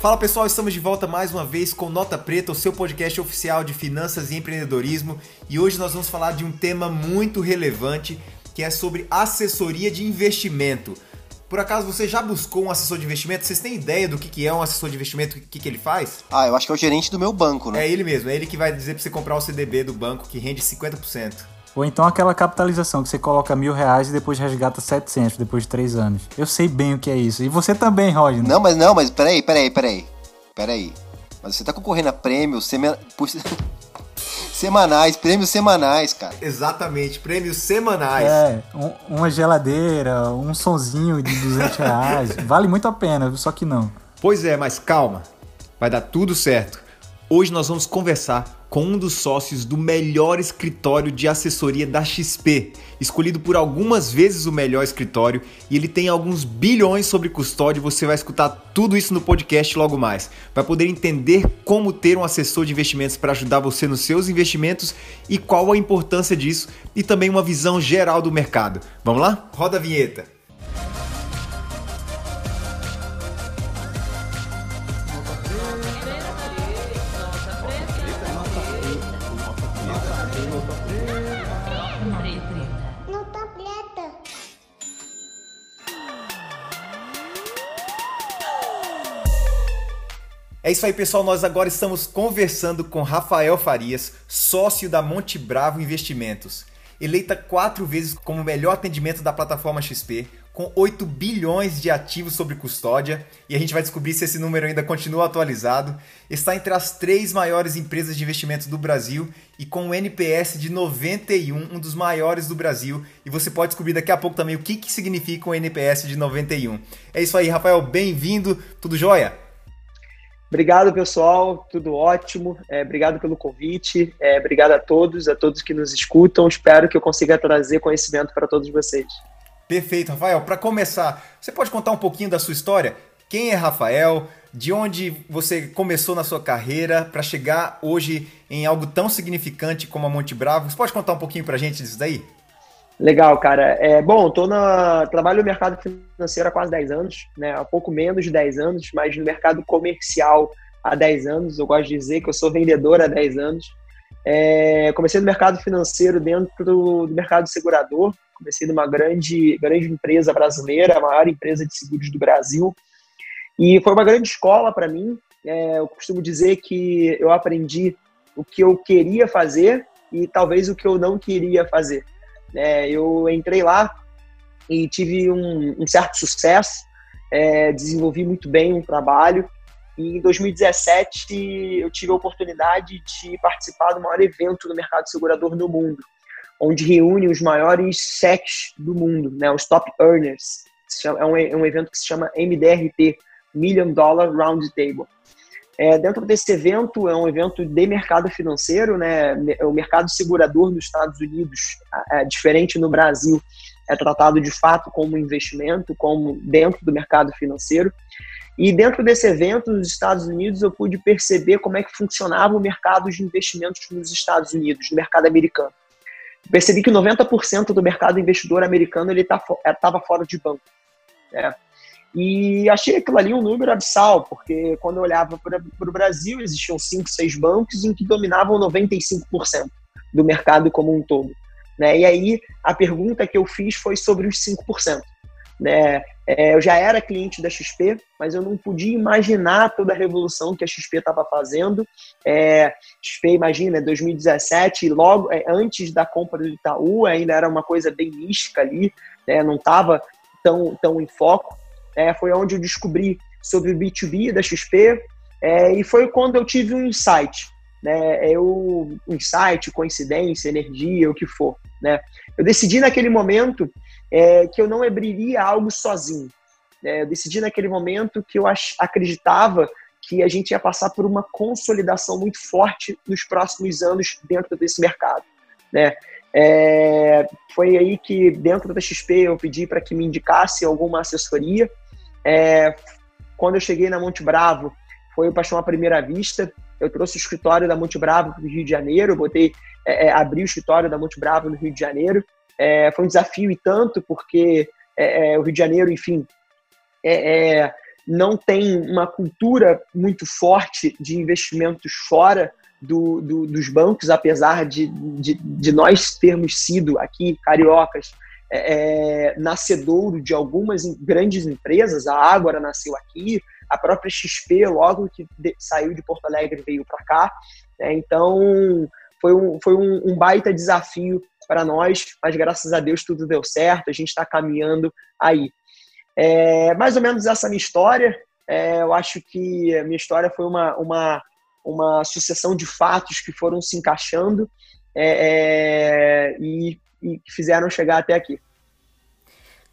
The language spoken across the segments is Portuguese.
Fala pessoal, estamos de volta mais uma vez com Nota Preta, o seu podcast oficial de finanças e empreendedorismo. E hoje nós vamos falar de um tema muito relevante, que é sobre assessoria de investimento. Por acaso você já buscou um assessor de investimento? Vocês têm ideia do que, que é um assessor de investimento, o que, que ele faz? Ah, eu acho que é o gerente do meu banco, né? É ele mesmo, é ele que vai dizer pra você comprar o CDB do banco que rende 50%. Ou então aquela capitalização que você coloca mil reais e depois resgata 700 depois de três anos. Eu sei bem o que é isso. E você também, Roger. Não, mas não, mas peraí, peraí, peraí. Peraí. Mas você tá concorrendo a prêmios sema... semanais, prêmios semanais, cara. Exatamente, prêmios semanais. É, um, uma geladeira, um sonzinho de 200 reais. vale muito a pena, só que não. Pois é, mas calma. Vai dar tudo certo. Hoje nós vamos conversar com um dos sócios do melhor escritório de assessoria da XP, escolhido por algumas vezes o melhor escritório, e ele tem alguns bilhões sobre custódia. Você vai escutar tudo isso no podcast logo mais. Vai poder entender como ter um assessor de investimentos para ajudar você nos seus investimentos e qual a importância disso, e também uma visão geral do mercado. Vamos lá? Roda a vinheta. É isso aí, pessoal. Nós agora estamos conversando com Rafael Farias, sócio da Monte Bravo Investimentos. Eleita quatro vezes como melhor atendimento da plataforma XP, com 8 bilhões de ativos sob custódia, e a gente vai descobrir se esse número ainda continua atualizado. Está entre as três maiores empresas de investimentos do Brasil e com um NPS de 91, um dos maiores do Brasil. E você pode descobrir daqui a pouco também o que, que significa um NPS de 91. É isso aí, Rafael, bem-vindo, tudo jóia? Obrigado, pessoal. Tudo ótimo. É, obrigado pelo convite. É, obrigado a todos, a todos que nos escutam. Espero que eu consiga trazer conhecimento para todos vocês. Perfeito, Rafael. Para começar, você pode contar um pouquinho da sua história? Quem é Rafael? De onde você começou na sua carreira para chegar hoje em algo tão significante como a Monte Bravo? Você pode contar um pouquinho para a gente disso daí? Legal, cara. É, bom, tô na, trabalho no mercado financeiro há quase 10 anos, né? há pouco menos de 10 anos, mas no mercado comercial há 10 anos. Eu gosto de dizer que eu sou vendedor há 10 anos. É, comecei no mercado financeiro dentro do mercado segurador. Comecei numa grande, grande empresa brasileira, a maior empresa de seguros do Brasil. E foi uma grande escola para mim. É, eu costumo dizer que eu aprendi o que eu queria fazer e talvez o que eu não queria fazer. É, eu entrei lá e tive um, um certo sucesso, é, desenvolvi muito bem um trabalho. E em 2017 eu tive a oportunidade de participar do maior evento do mercado segurador no mundo, onde reúne os maiores SECs do mundo, né, os top earners. É um, é um evento que se chama MDRT, Million Dollar Round Table. É, dentro desse evento, é um evento de mercado financeiro, né? O mercado segurador nos Estados Unidos, é diferente no Brasil, é tratado de fato como investimento, como dentro do mercado financeiro. E dentro desse evento, nos Estados Unidos, eu pude perceber como é que funcionava o mercado de investimentos nos Estados Unidos, no mercado americano. Percebi que 90% do mercado investidor americano ele estava tá, fora de banco. Né? E achei aquilo ali um número abissal, porque quando eu olhava para o Brasil, existiam 5, 6 bancos em que dominavam 95% do mercado como um todo. Né? E aí a pergunta que eu fiz foi sobre os 5%. Né? É, eu já era cliente da XP, mas eu não podia imaginar toda a revolução que a XP estava fazendo. É, XP, imagina, 2017, logo é, antes da compra do Itaú, ainda era uma coisa bem mística ali, né? não estava tão, tão em foco é, foi onde eu descobri sobre o B2B da XP é, e foi quando eu tive um insight, né? Eu, um insight, coincidência, energia, o que for, né? Eu decidi naquele momento é, que eu não abriria algo sozinho. Né? Eu decidi naquele momento que eu acreditava que a gente ia passar por uma consolidação muito forte nos próximos anos dentro desse mercado, né? É, foi aí que dentro da XP eu pedi para que me indicasse alguma assessoria é, quando eu cheguei na Monte Bravo, foi o Paixão à Primeira Vista. Eu trouxe o escritório da Monte Bravo para o Rio de Janeiro, botei, é, é, abri o escritório da Monte Bravo no Rio de Janeiro. É, foi um desafio e tanto, porque é, o Rio de Janeiro, enfim, não tem uma cultura muito forte de investimentos fora do, do, dos bancos, apesar de, de, de, nós termos sido aqui, cariocas, é, é nascedouro de algumas grandes empresas, a Ágora nasceu aqui, a própria XP, logo que de, saiu de Porto Alegre, veio para cá. Né? Então, foi um, foi um, um baita desafio para nós, mas graças a Deus tudo deu certo, a gente está caminhando aí. É, mais ou menos essa minha história. É, eu acho que a minha história foi uma, uma, uma sucessão de fatos que foram se encaixando é, é e, e fizeram chegar até aqui.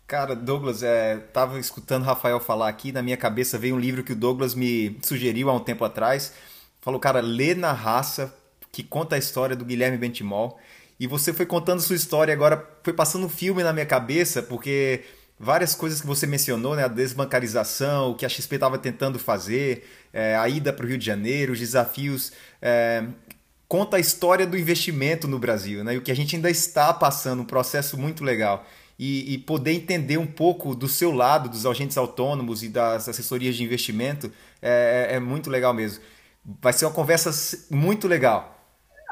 Cara, Douglas, é, tava escutando Rafael falar aqui, na minha cabeça veio um livro que o Douglas me sugeriu há um tempo atrás. Falou, cara, lê na raça, que conta a história do Guilherme Bentimol. E você foi contando sua história agora, foi passando um filme na minha cabeça, porque várias coisas que você mencionou, né? A desbancarização, o que a XP estava tentando fazer, é, a ida para o Rio de Janeiro, os desafios. É, conta a história do investimento no Brasil, né? E o que a gente ainda está passando, um processo muito legal. E, e, poder entender um pouco do seu lado, dos agentes autônomos e das assessorias de investimento, é, é, é muito legal mesmo. Vai ser uma conversa muito legal.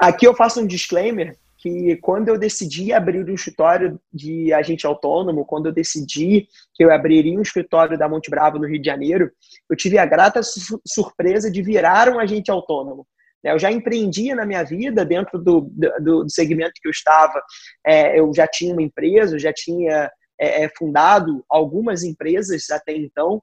Aqui eu faço um disclaimer que quando eu decidi abrir um escritório de agente autônomo, quando eu decidi que eu abriria um escritório da Monte Bravo no Rio de Janeiro, eu tive a grata su surpresa de virar um agente autônomo. Né, eu já empreendia na minha vida dentro do, do, do segmento que eu estava. É, eu já tinha uma empresa, eu já tinha é, é fundado algumas empresas até então.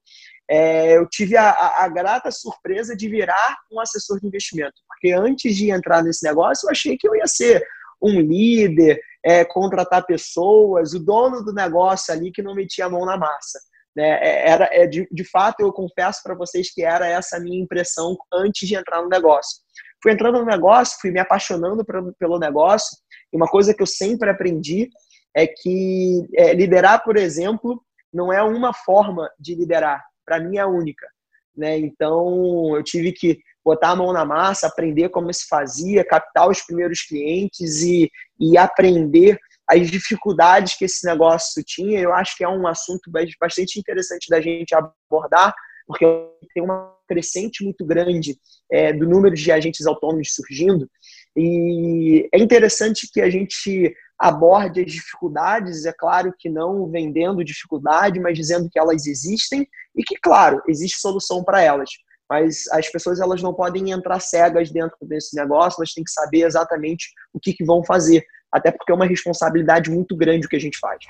É, eu tive a, a, a, grata surpresa de virar um assessor de investimento, porque antes de entrar nesse negócio, eu achei que eu ia ser um líder, é, contratar pessoas, o dono do negócio ali que não metia a mão na massa. Né? É, era, é, de, de fato, eu confesso para vocês que era essa a minha impressão antes de entrar no negócio. Fui entrando no negócio, fui me apaixonando pelo negócio, e uma coisa que eu sempre aprendi é que é, liderar, por exemplo, não é uma forma de liderar, para mim é única. Né? Então, eu tive que botar a mão na massa, aprender como se fazia, captar os primeiros clientes e, e aprender as dificuldades que esse negócio tinha. Eu acho que é um assunto bastante interessante da gente abordar, porque tem uma crescente muito grande é, do número de agentes autônomos surgindo. E é interessante que a gente aborde as dificuldades, é claro que não vendendo dificuldade, mas dizendo que elas existem e que, claro, existe solução para elas mas as pessoas elas não podem entrar cegas dentro desse negócio, elas têm que saber exatamente o que, que vão fazer, até porque é uma responsabilidade muito grande o que a gente faz.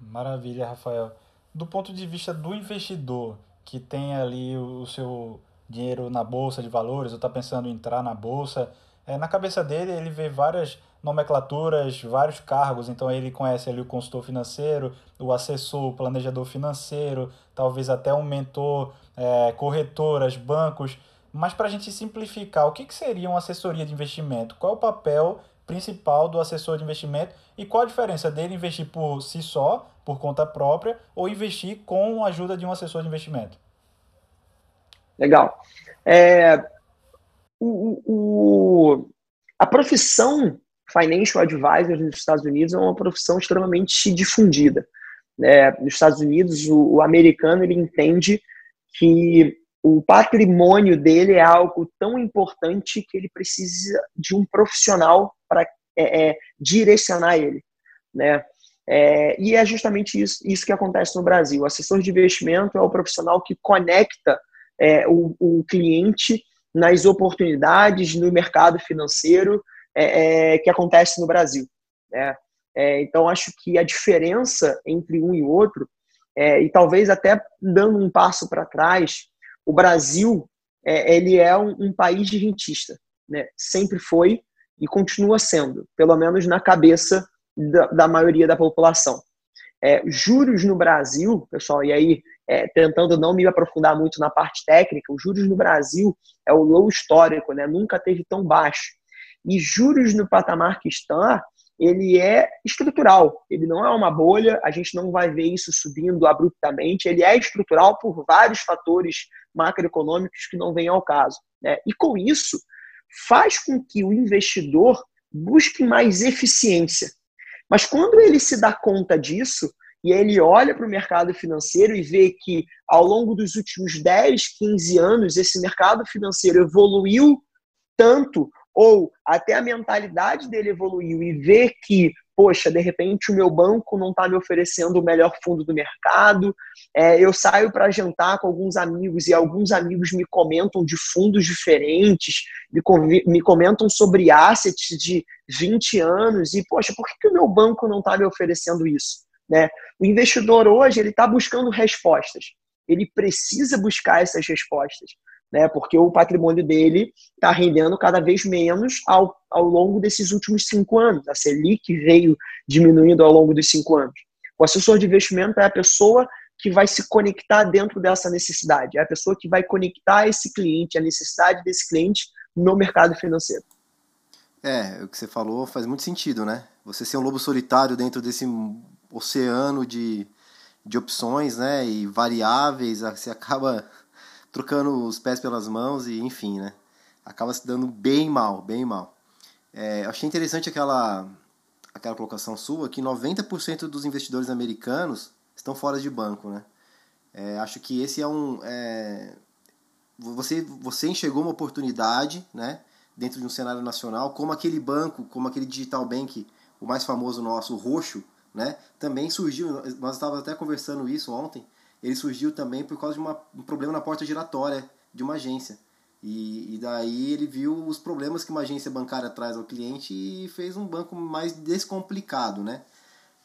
Maravilha, Rafael. Do ponto de vista do investidor que tem ali o seu dinheiro na bolsa de valores, ou está pensando em entrar na bolsa, é, na cabeça dele ele vê várias nomenclaturas, vários cargos, então ele conhece ali o consultor financeiro, o assessor, o planejador financeiro, talvez até um mentor, é, corretoras, bancos. Mas para a gente simplificar, o que, que seria uma assessoria de investimento? Qual é o papel principal do assessor de investimento e qual a diferença dele investir por si só, por conta própria, ou investir com a ajuda de um assessor de investimento? Legal. É, o, o, a profissão financial advisor nos Estados Unidos é uma profissão extremamente difundida. É, nos Estados Unidos, o, o, americano ele entende que o patrimônio dele é algo tão importante que ele precisa de um profissional para é, é, direcionar ele, né? É, e é justamente isso, isso que acontece no Brasil. O assessor de investimento é o profissional que conecta é, o, o cliente nas oportunidades no mercado financeiro é, é, que acontece no Brasil. Né? Então, acho que a diferença entre um e outro, é, e talvez até dando um passo para trás, o Brasil é, ele é um, um, país de rentista. Né? Sempre foi e continua sendo, pelo menos na cabeça da, da maioria da população. É, juros no Brasil, pessoal, e aí é, tentando não me aprofundar muito na parte técnica, os juros no Brasil é o low histórico, né? nunca teve tão baixo. E juros no patamar que está, ele é estrutural, ele não é uma bolha, a gente não vai ver isso subindo abruptamente, ele é estrutural por vários fatores macroeconômicos que não vêm ao caso. Né? E com isso, faz com que o investidor busque mais eficiência. Mas quando ele se dá conta disso, e ele olha para o mercado financeiro e vê que ao longo dos últimos 10, 15 anos, esse mercado financeiro evoluiu tanto, ou até a mentalidade dele evoluiu e vê que, poxa, de repente o meu banco não está me oferecendo o melhor fundo do mercado, é, eu saio para jantar com alguns amigos e alguns amigos me comentam de fundos diferentes, me, me comentam sobre assets de 20 anos, e, poxa, por que, que o meu banco não está me oferecendo isso? Né? O investidor hoje ele está buscando respostas. Ele precisa buscar essas respostas, né? Porque o patrimônio dele está rendendo cada vez menos ao, ao longo desses últimos cinco anos. A Selic veio diminuindo ao longo dos cinco anos. O assessor de investimento é a pessoa que vai se conectar dentro dessa necessidade, é a pessoa que vai conectar esse cliente, a necessidade desse cliente no mercado financeiro. É, o que você falou faz muito sentido, né? Você ser um lobo solitário dentro desse oceano de, de opções, né? E variáveis, você acaba trocando os pés pelas mãos e enfim, né? Acaba se dando bem mal, bem mal. É, achei interessante aquela, aquela colocação sua que 90% dos investidores americanos estão fora de banco, né? É, acho que esse é um... É, você, você enxergou uma oportunidade, né? Dentro de um cenário nacional, como aquele banco, como aquele digital bank, o mais famoso nosso, o Roxo, né? Também surgiu, nós estávamos até conversando isso ontem, ele surgiu também por causa de uma, um problema na porta giratória de uma agência. E, e, daí ele viu os problemas que uma agência bancária traz ao cliente e fez um banco mais descomplicado, né?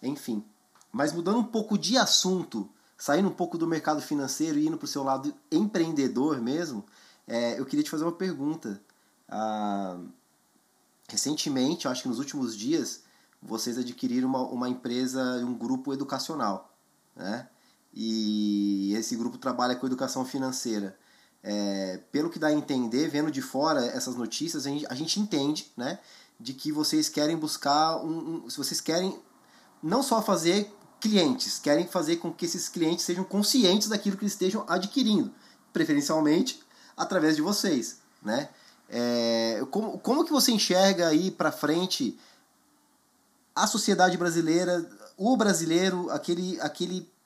Enfim. Mas mudando um pouco de assunto, saindo um pouco do mercado financeiro e indo para o seu lado empreendedor mesmo, é, eu queria te fazer uma pergunta. Ah, recentemente, acho que nos últimos dias, vocês adquiriram uma, uma empresa, um grupo educacional, né? E esse grupo trabalha com educação financeira. É, pelo que dá a entender, vendo de fora essas notícias, a gente, a gente entende, né? De que vocês querem buscar um, um, se vocês querem não só fazer clientes, querem fazer com que esses clientes sejam conscientes daquilo que eles estejam adquirindo, preferencialmente através de vocês, né? É, como, como que você enxerga aí para frente a sociedade brasileira, o brasileiro, aquele, aquele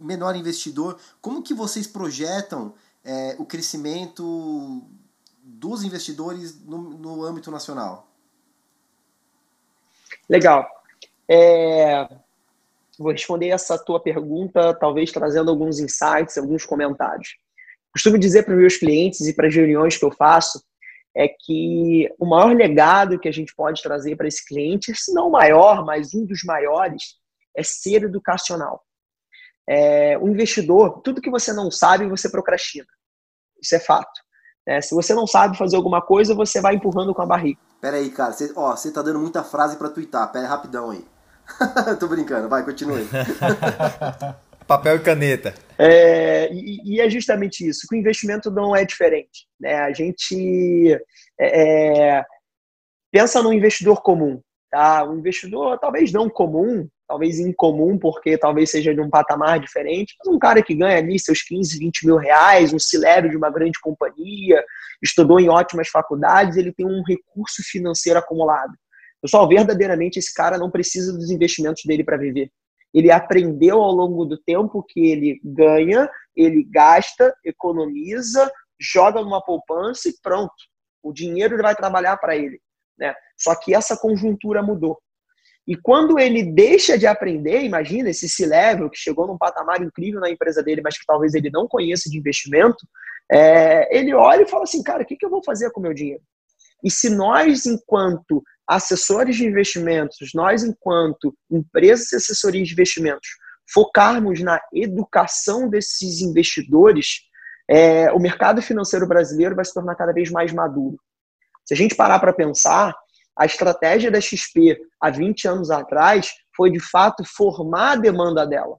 menor investidor, como que vocês projetam é, o crescimento dos investidores no, no âmbito nacional? Legal. É, vou responder essa tua pergunta, talvez trazendo alguns insights, alguns comentários. Costumo dizer para os meus clientes e para as reuniões que eu faço é que o maior legado que a gente pode trazer para esse cliente, se não o maior, mas um dos maiores, é ser educacional. É, o investidor, tudo que você não sabe, você procrastina. Isso é fato. É, se você não sabe fazer alguma coisa, você vai empurrando com a barriga. Pera aí, cara. Você, ó, você tá dando muita frase para twittar. Pera aí, rapidão aí. Tô brincando. Vai, continue. Papel e caneta. É, e, e, é justamente isso. O investimento não é diferente. Né? A gente é, é, pensa no investidor comum. Tá? Um investidor talvez não comum, talvez incomum, porque talvez seja de um patamar diferente, mas um cara que ganha ali seus 15, 20 mil reais, um cilério de uma grande companhia, estudou em ótimas faculdades, ele tem um recurso financeiro acumulado. Pessoal, verdadeiramente esse cara não precisa dos investimentos dele para viver. Ele aprendeu ao longo do tempo que ele ganha, ele gasta, economiza, joga numa poupança e pronto. O dinheiro vai trabalhar para ele. Né? Só que essa conjuntura mudou. E quando ele deixa de aprender, imagina esse C-Level que chegou num patamar incrível na empresa dele, mas que talvez ele não conheça de investimento, é, ele olha e fala assim, cara, o que, que eu vou fazer com o meu dinheiro? E se nós, enquanto assessores de investimentos, nós, enquanto empresas de assessoria de investimentos, focarmos na educação desses investidores, é, o mercado financeiro brasileiro vai se tornar cada vez mais maduro. Se a gente parar para pensar, a estratégia da XP há 20 anos atrás foi de fato formar a demanda dela.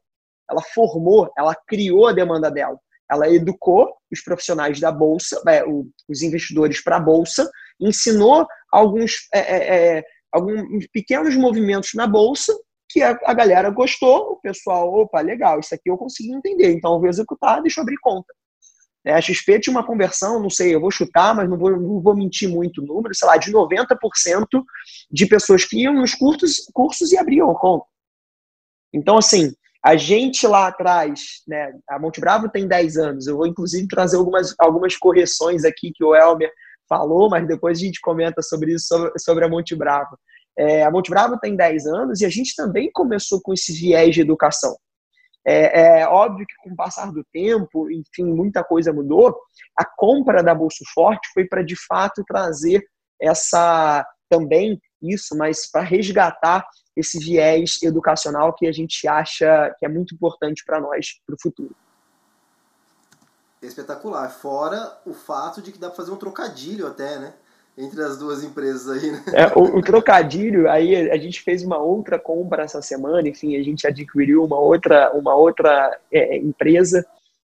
Ela formou, ela criou a demanda dela. Ela educou os profissionais da bolsa, é, os investidores para a bolsa, ensinou alguns, é, é, é, alguns pequenos movimentos na bolsa que a, a, galera gostou, o pessoal, opa, legal, isso aqui eu consegui entender, então eu vou executar, deixa eu abrir conta. É, a XP tinha uma conversão, não sei, eu vou chutar, mas não vou, não vou mentir muito o número, sei lá, de 90% de pessoas que iam nos cursos, cursos e abriam conta. Então, assim, A gente lá atrás, né, a Monte Bravo tem 10 anos, eu vou inclusive trazer algumas, algumas correções aqui que o Elmer falou, mas depois a gente comenta sobre isso, sobre, sobre a Monte Bravo. É, a Monte Bravo tem 10 anos e a gente também começou com esse viés de educação. É, é, óbvio que com o passar do tempo, enfim, muita coisa mudou. A compra da Bolsa Forte foi para de fato trazer essa também isso, mas para resgatar esse viés educacional que a gente acha que é muito importante para nós para o futuro. Espetacular. Fora o fato de que dá para fazer um trocadilho até, né? Entre as duas empresas aí, né? É, o, o, trocadilho, aí a gente fez uma outra compra essa semana, enfim, a gente adquiriu uma outra, uma outra é, empresa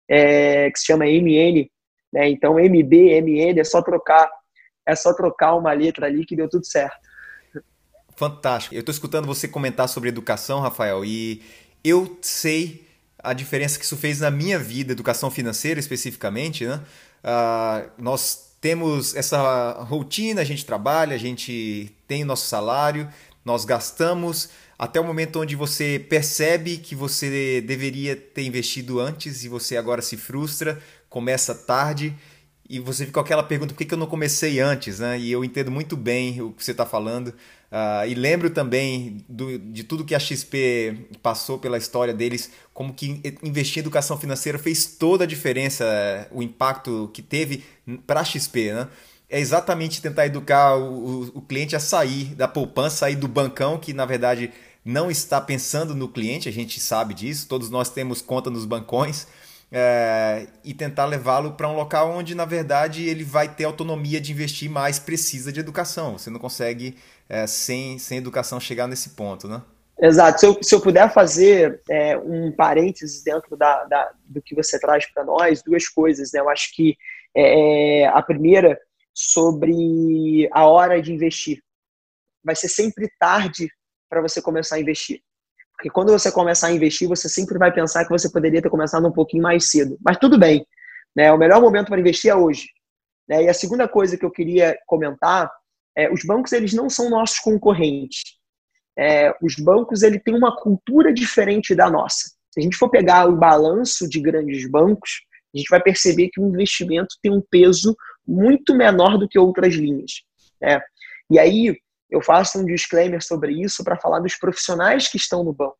é, que se chama MN, né? Então MB, MN é só trocar, é só trocar uma letra ali que deu tudo certo. Fantástico. Eu estou escutando você comentar sobre educação, Rafael, e eu sei a diferença que isso fez na minha vida, educação financeira especificamente, né? Uh, nós temos essa rotina, a gente trabalha, a gente tem o nosso salário, nós gastamos até o momento onde você percebe que você deveria ter investido antes e você agora se frustra, começa tarde e você fica com aquela pergunta: por que, eu não comecei antes? Né? E eu entendo muito bem o que você está falando. Uh, e lembro também do, de tudo que a XP passou pela história deles, como que investir em educação financeira fez toda a diferença, o impacto que teve para a XP. Né? É exatamente tentar educar o, o, o cliente a sair da poupança, sair do bancão, que na verdade não está pensando no cliente, a gente sabe disso, todos nós temos conta nos bancões é, e tentar levá-lo para um local onde, na verdade, ele vai ter autonomia de investir mais precisa de educação. Você não consegue, é, sem, sem educação, chegar nesse ponto, né? Exato. Se eu, se eu puder fazer é, um parênteses dentro da, da, do que você traz para nós, duas coisas. Né? Eu acho que é, a primeira, sobre a hora de investir. Vai ser sempre tarde para você começar a investir. Porque quando você começar a investir, você sempre vai pensar que você poderia ter começado um pouquinho mais cedo. Mas tudo bem. Né? O melhor momento para investir é hoje. Né? E a segunda coisa que eu queria comentar é os bancos eles não são nossos concorrentes. É, os bancos ele têm uma cultura diferente da nossa. Se a gente for pegar o balanço de grandes bancos, a gente vai perceber que o investimento tem um peso muito menor do que outras linhas. Né? E aí, eu faço um disclaimer sobre isso para falar dos profissionais que estão no banco.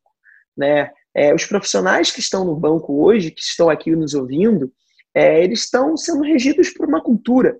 Né? É, os profissionais que estão no banco hoje, que estão aqui nos ouvindo, é, eles estão sendo regidos por uma cultura.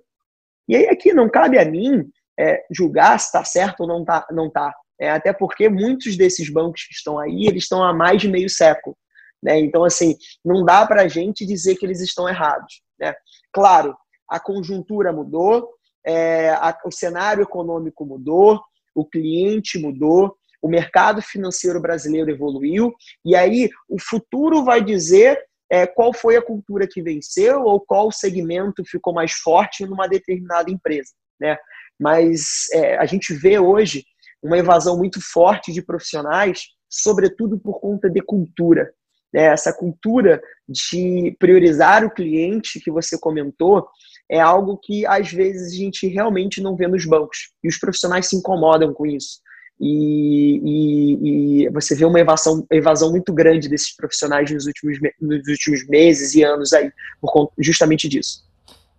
E aí aqui não cabe a mim é, julgar se está certo ou não está. Não tá. É, até porque muitos desses bancos que estão aí, eles estão há mais de meio século. Né? Então, assim, não dá para a gente dizer que eles estão errados. Né? Claro, a conjuntura mudou, é, a, o cenário econômico mudou, o cliente mudou, o mercado financeiro brasileiro evoluiu, e aí o futuro vai dizer é, qual foi a cultura que venceu ou qual segmento ficou mais forte numa determinada empresa. Né? Mas é, a gente vê hoje uma evasão muito forte de profissionais, sobretudo por conta de cultura. Né? Essa cultura de priorizar o cliente que você comentou, é algo que às vezes a gente realmente não vê nos bancos. E os profissionais se incomodam com isso. E, e, e você vê uma evasão, evasão muito grande desses profissionais nos últimos, nos últimos meses e anos aí, por conta justamente disso.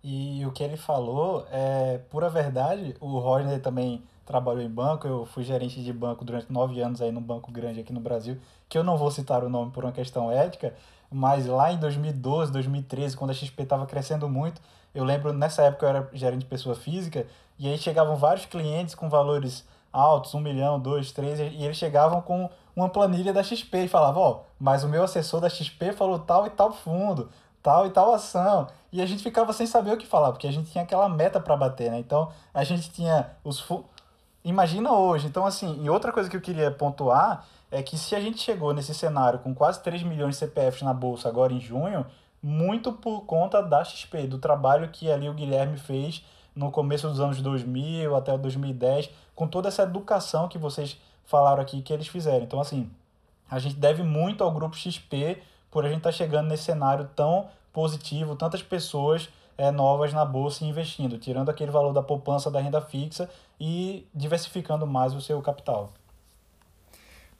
E o que ele falou é pura verdade. O Rodney também trabalhou em banco. Eu fui gerente de banco durante nove anos aí num banco grande aqui no Brasil, que eu não vou citar o nome por uma questão ética, mas lá em 2012, 2013, quando a XP estava crescendo muito, eu lembro, nessa época eu era gerente de pessoa física, e aí chegavam vários clientes com valores altos, um milhão, dois, três, e eles chegavam com uma planilha da XP e falavam, ó, oh, mas o meu assessor da XP falou tal e tal fundo, tal e tal ação. E a gente ficava sem saber o que falar, porque a gente tinha aquela meta para bater, né? Então, a gente tinha os fu... Imagina hoje. Então, assim, e outra coisa que eu queria pontuar é que se a gente chegou nesse cenário com quase 3 milhões de CPFs na bolsa agora em junho, muito por conta da XP, do trabalho que ali o Guilherme fez no começo dos anos 2000 até 2010, com toda essa educação que vocês falaram aqui que eles fizeram. Então, assim, a gente deve muito ao grupo XP por a gente estar tá chegando nesse cenário tão positivo, tantas pessoas é, novas na bolsa investindo, tirando aquele valor da poupança da renda fixa e diversificando mais o seu capital.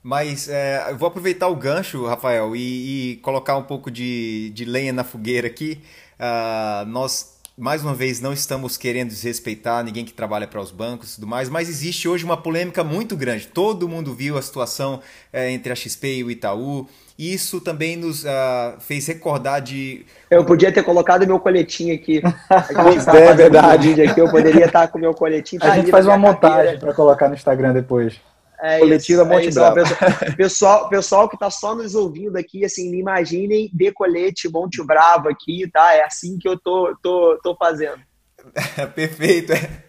Mas é, eu vou aproveitar o gancho, Rafael, e, e colocar um pouco de, de lenha na fogueira aqui. Uh, nós mais uma vez, não estamos querendo desrespeitar ninguém que trabalha para os bancos e tudo mais, mas existe hoje uma polêmica muito grande. Todo mundo viu a situação é, entre a XP e o Itaú. E isso também nos uh, fez recordar de. Eu podia ter colocado meu coletinho aqui. é verdade. Um aqui, eu poderia estar com meu coletinho. A gente faz uma montagem para colocar no Instagram depois. É Coletiva Monte é Bravo. Pessoal, pessoal que está só nos ouvindo aqui, assim, me imaginem de colete Monte Bravo aqui, tá? É assim que eu tô, tô, tô fazendo. Perfeito. É.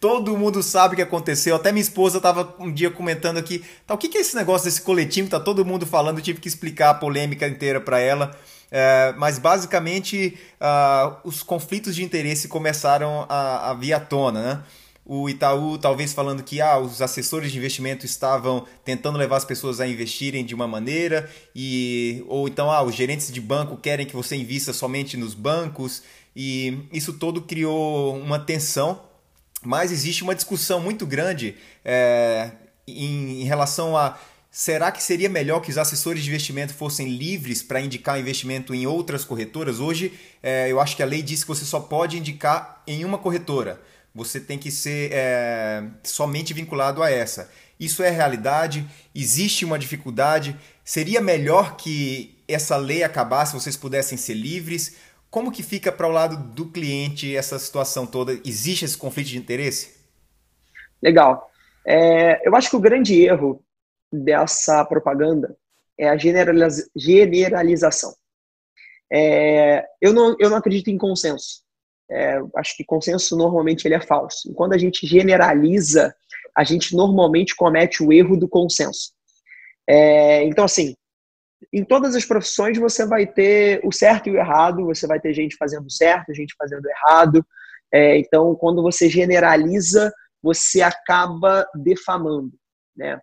Todo mundo sabe o que aconteceu. Até minha esposa estava um dia comentando aqui, tá, o que, que é esse negócio desse coletinho que tá todo mundo falando? Eu tive que explicar a polêmica inteira para ela. É, mas basicamente uh, os conflitos de interesse começaram a, a vir à tona, né? O Itaú talvez falando que ah, os assessores de investimento estavam tentando levar as pessoas a investirem de uma maneira e ou então ah, os gerentes de banco querem que você invista somente nos bancos e isso todo criou uma tensão mas existe uma discussão muito grande é, em, em relação a Será que seria melhor que os assessores de investimento fossem livres para indicar investimento em outras corretoras? Hoje, é, eu acho que a lei diz que você só pode indicar em uma corretora você tem que ser é, somente vinculado a essa. Isso é realidade? Existe uma dificuldade? Seria melhor que essa lei acabasse, vocês pudessem ser livres? Como que fica para o lado do cliente essa situação toda? Existe esse conflito de interesse? Legal. É, eu acho que o grande erro dessa propaganda é a generalização. É, eu, não, eu não acredito em consenso é, acho que consenso normalmente ele é falso. E quando a gente generaliza, a gente normalmente comete o erro do consenso. É, então, assim, em todas as profissões você vai ter o certo e o errado, você vai ter gente fazendo certo, gente fazendo errado. É, então, quando você generaliza, você acaba defamando, né?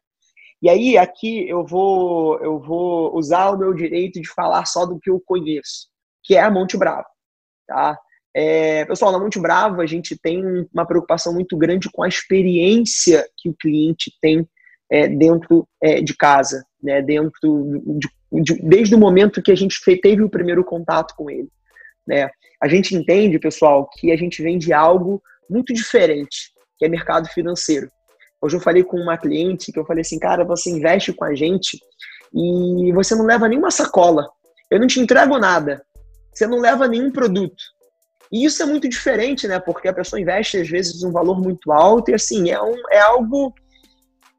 E aí, aqui eu vou, eu vou usar o meu direito de falar só do que eu conheço, que é a Monte Bravo, tá? É, pessoal, na Monte Bravo a gente tem uma preocupação muito grande com a experiência que o cliente tem é, dentro é, de casa, né, dentro de, de, desde o momento que a gente teve o primeiro contato com ele. Né. A gente entende, pessoal, que a gente vende algo muito diferente, que é mercado financeiro. Hoje eu falei com uma cliente que eu falei assim, cara, você investe com a gente e você não leva nenhuma sacola. Eu não te entrego nada. Você não leva nenhum produto. E isso é muito diferente, né? Porque a pessoa investe, às vezes, um valor muito alto e, assim, é, um, é algo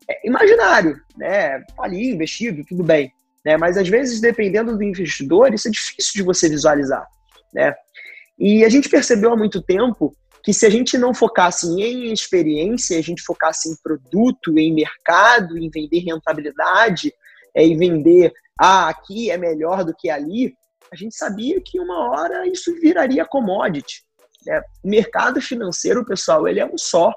é imaginário, né? Tá ali, investido, tudo bem. Né? Mas, às vezes, dependendo do investidor, isso é difícil de você visualizar, né? E a gente percebeu há muito tempo que se a gente não focasse em experiência, a gente focasse em produto, em mercado, em vender rentabilidade, é, em vender, ah, aqui é melhor do que ali, a gente sabia que uma hora isso viraria commodity. Né? O mercado financeiro, pessoal, ele é um só.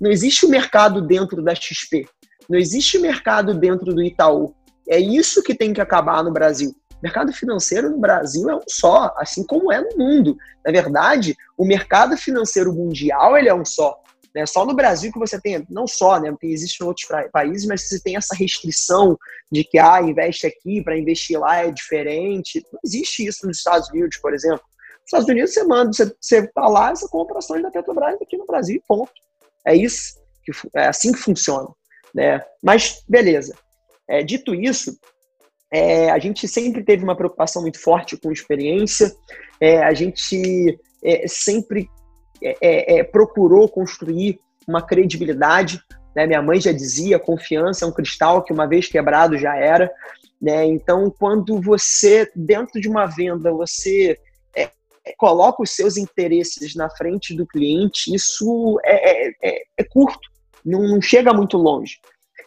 Não existe o um mercado dentro da XP. Não existe mercado dentro do Itaú. É isso que tem que acabar no Brasil. O mercado financeiro no Brasil é um só, assim como é no mundo. Na verdade, o mercado financeiro mundial ele é um só. Né? Só no Brasil que você tem, não só, né? Tem, existe em outros países, mas você tem essa restrição de que ah, investe aqui para investir lá é diferente. Não existe isso nos Estados Unidos, por exemplo. Nos Estados Unidos você manda, você, você tá lá, você compra ações da Petrobras aqui no Brasil, ponto. É isso, que, é assim que funciona. Né? Mas, beleza. É, dito isso, é, a gente sempre teve uma preocupação muito forte com experiência, é, a gente é, sempre é, é, é, procurou construir uma credibilidade. Né? Minha mãe já dizia, confiança é um cristal que uma vez quebrado já era. Né? Então, quando você, dentro de uma venda, você é, é, coloca os seus interesses na frente do cliente, isso é, é, é curto, não, não, chega muito longe.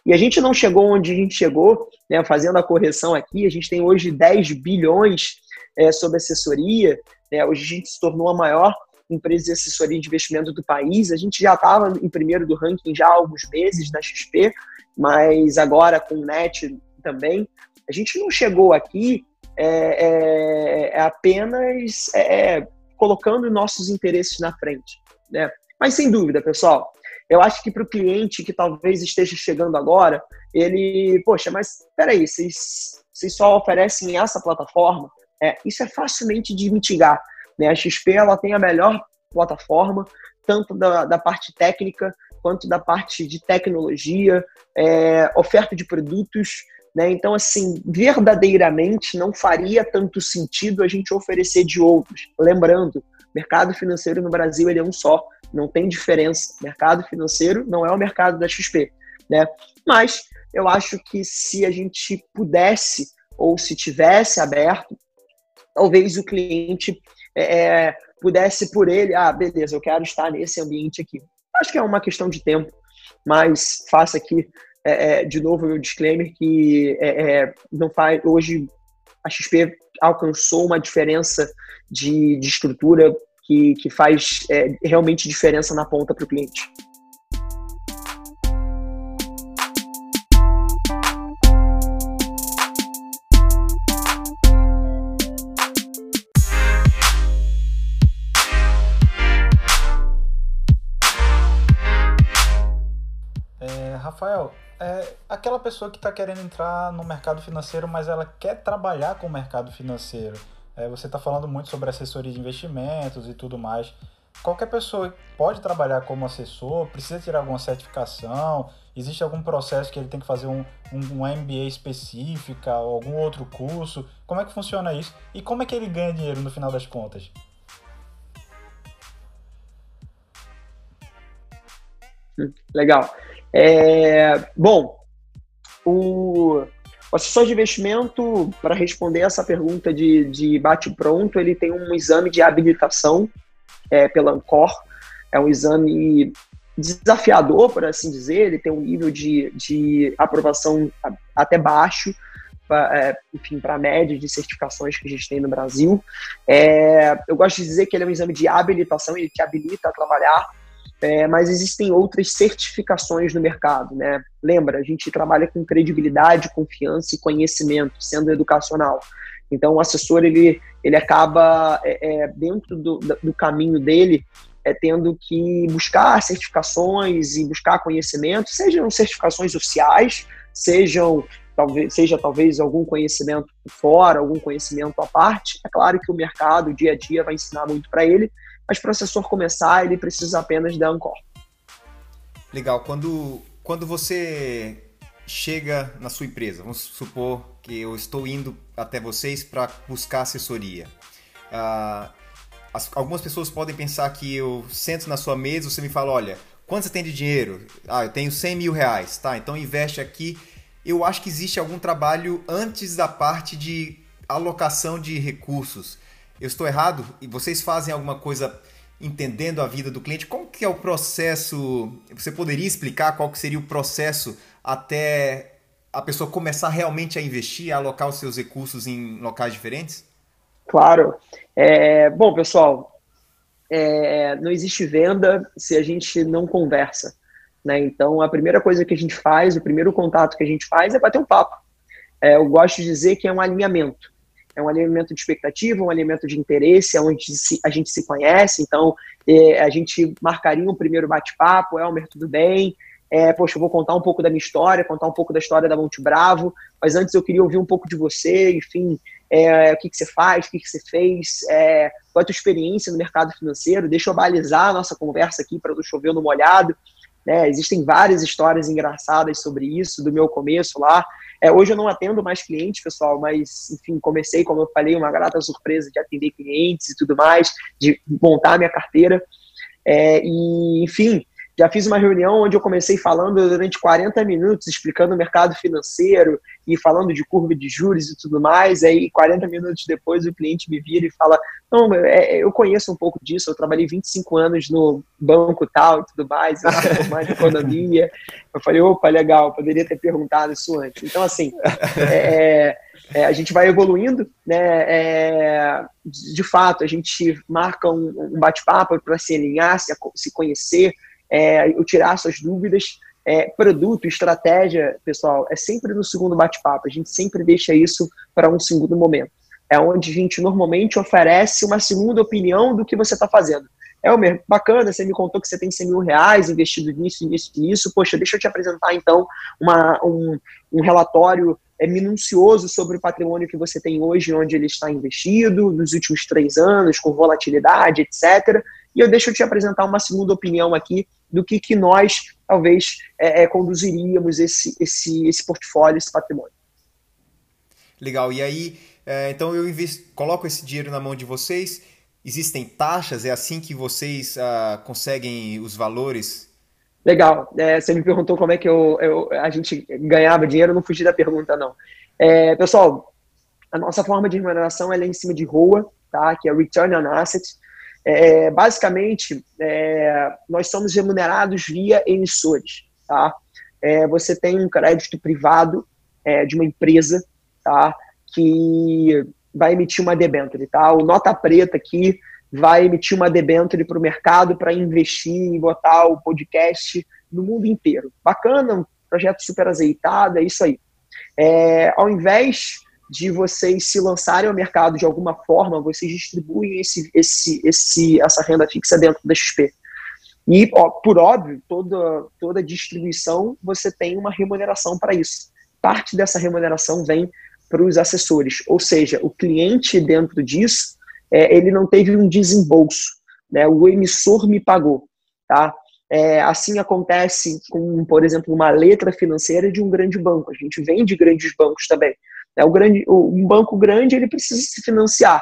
E a gente não chegou onde a gente chegou, né? fazendo a correção aqui, a gente tem hoje 10 bilhões é, assessoria, né? hoje a gente se tornou a maior empresas de assessoria de investimento do país. A gente já estava em primeiro do ranking já há alguns meses na XP, mas agora com o NET também. A gente não chegou aqui é, é, é apenas é, é colocando nossos interesses na frente. Né? Mas sem dúvida, pessoal, eu acho que para o cliente que talvez esteja chegando agora, ele, poxa, mas peraí, vocês, vocês só oferecem essa plataforma? É, isso é facilmente de mitigar. Né? A XP ela tem a melhor plataforma, tanto da, da parte técnica quanto da parte de tecnologia, é, oferta de produtos. Né? Então, assim, verdadeiramente não faria tanto sentido a gente oferecer de outros. Lembrando, mercado financeiro no Brasil ele é um só, não tem diferença. Mercado financeiro não é o mercado da XP, né? Mas eu acho que se a gente pudesse ou se tivesse aberto, talvez o cliente é, é, pudesse por ele, ah, beleza, eu quero estar nesse ambiente aqui. Acho que é uma questão de tempo, mas faça aqui é, é, de novo meu disclaimer que é, é, não faz hoje a XP alcançou uma diferença de, de estrutura que, que faz realmente diferença na ponta para o cliente. Pessoa que está querendo entrar no mercado financeiro, mas ela quer trabalhar com o mercado financeiro. É, você está falando muito sobre assessoria de investimentos e tudo mais. Qualquer pessoa pode trabalhar como assessor, precisa tirar alguma certificação, existe algum processo que ele tem que fazer um, um, um MBA específica ou algum outro curso? Como é que funciona isso? E como é que ele ganha dinheiro no final das contas? Legal. É, bom, o, o assessor de investimento, para responder essa pergunta de, de bate-pronto, ele tem um exame de habilitação é, pela Ancor. É um exame desafiador, por assim dizer. Ele tem um nível de, de aprovação até baixo, pra, é, enfim, para a média de certificações que a gente tem no Brasil. É, eu gosto de dizer que ele é um exame de habilitação, ele te habilita a trabalhar é, mas existem outras certificações no mercado, né? Lembra, a gente trabalha com credibilidade, confiança e conhecimento, sendo educacional. Então, o assessor ele, ele acaba é, é, dentro do, do caminho dele é, tendo que buscar certificações e buscar conhecimento, sejam certificações oficiais, sejam talvez seja talvez algum conhecimento fora, algum conhecimento à parte. É claro que o mercado, o dia a dia, vai ensinar muito para ele, mas para o assessor começar, ele precisa apenas da Ancor. Legal. Quando, quando você chega na sua empresa, vamos supor que eu estou indo até vocês para buscar assessoria. Uh, as, algumas pessoas podem pensar que eu sento na sua mesa, você me fala, olha, quanto você tem de dinheiro? Ah, eu tenho 100 mil reais, tá? Então investe aqui. Eu acho que existe algum trabalho antes da parte de alocação de recursos. Eu estou errado? E vocês fazem alguma coisa entendendo a vida do cliente? Como que é o processo? Você poderia explicar qual que seria o processo até a pessoa começar realmente a investir, a alocar os seus recursos em locais diferentes? Claro. É, bom, pessoal, é, não existe venda se a gente não conversa. Né? Então, a primeira coisa que a gente faz, o primeiro contato que a gente faz é bater um papo. É, eu gosto de dizer que é um alinhamento é um alinhamento de expectativa, um alinhamento de interesse, é onde a gente se conhece, então é, a gente marcaria um primeiro bate-papo, Elmer, tudo bem? É, poxa, eu vou contar um pouco da minha história, contar um pouco da história da Monte Bravo, mas antes eu queria ouvir um pouco de você, enfim, é, o que, que você faz, o que, que você fez, é, qual é a tua experiência no mercado financeiro, deixa eu balizar a nossa conversa aqui para não chover no molhado, né? Existem várias histórias engraçadas sobre isso, do meu começo lá, é, hoje eu não atendo mais clientes, pessoal, mas, enfim, comecei, como eu falei, uma grata surpresa de atender clientes e tudo mais, de montar minha carteira. É, e, enfim, já fiz uma reunião onde eu comecei falando durante 40 minutos, explicando o mercado financeiro e falando de curva de juros e tudo mais. Aí, 40 minutos depois, o cliente me vira e fala: Não, é, eu conheço um pouco disso, eu trabalhei 25 anos no banco tal e tudo mais, eu sei mais de economia. Eu falei: opa, legal, poderia ter perguntado isso antes. Então, assim, é, é, a gente vai evoluindo, né? É, de fato, a gente marca um, um bate-papo para se alinhar, se, se conhecer é, eu tirar suas dúvidas. É, produto, estratégia, pessoal, é sempre no segundo bate-papo. A gente sempre deixa isso para um segundo momento. É onde a gente normalmente oferece uma segunda opinião do que você está fazendo. É, Elmer, bacana, você me contou que você tem 100 mil reais investido nisso, nisso, nisso. Poxa, deixa eu te apresentar então uma, um, um relatório é, minucioso sobre o patrimônio que você tem hoje, onde ele está investido, nos últimos três anos, com volatilidade, etc. E eu deixo eu te apresentar uma segunda opinião aqui do que, que nós, talvez, é, é, conduziríamos esse, esse, esse portfólio, esse patrimônio. Legal. E aí, é, então eu invisto, coloco esse dinheiro na mão de vocês Existem taxas? É assim que vocês uh, conseguem os valores? Legal. É, você me perguntou como é que eu, eu, a gente ganhava dinheiro, eu não fugi da pergunta, não. É, pessoal, a nossa forma de remuneração é em cima de ROA, tá? que é Return on Assets. É, basicamente, é, nós somos remunerados via emissores. Tá? É, você tem um crédito privado é, de uma empresa tá? que vai emitir uma debênture, tá? O Nota Preta aqui vai emitir uma debênture para o mercado para investir e botar o podcast no mundo inteiro. Bacana, um projeto super azeitado, é isso aí. É, ao invés de vocês se lançarem ao mercado de alguma forma, vocês distribuem esse, esse, esse, essa renda fixa dentro da XP. E, ó, por óbvio, toda, toda distribuição você tem uma remuneração para isso. Parte dessa remuneração vem para os assessores. Ou seja, o cliente dentro disso, é, ele não teve um desembolso, né? O emissor me pagou, tá? É, assim acontece com, por exemplo, uma letra financeira de um grande banco. A gente vende grandes bancos também. Né? O grande, um banco grande ele precisa se financiar.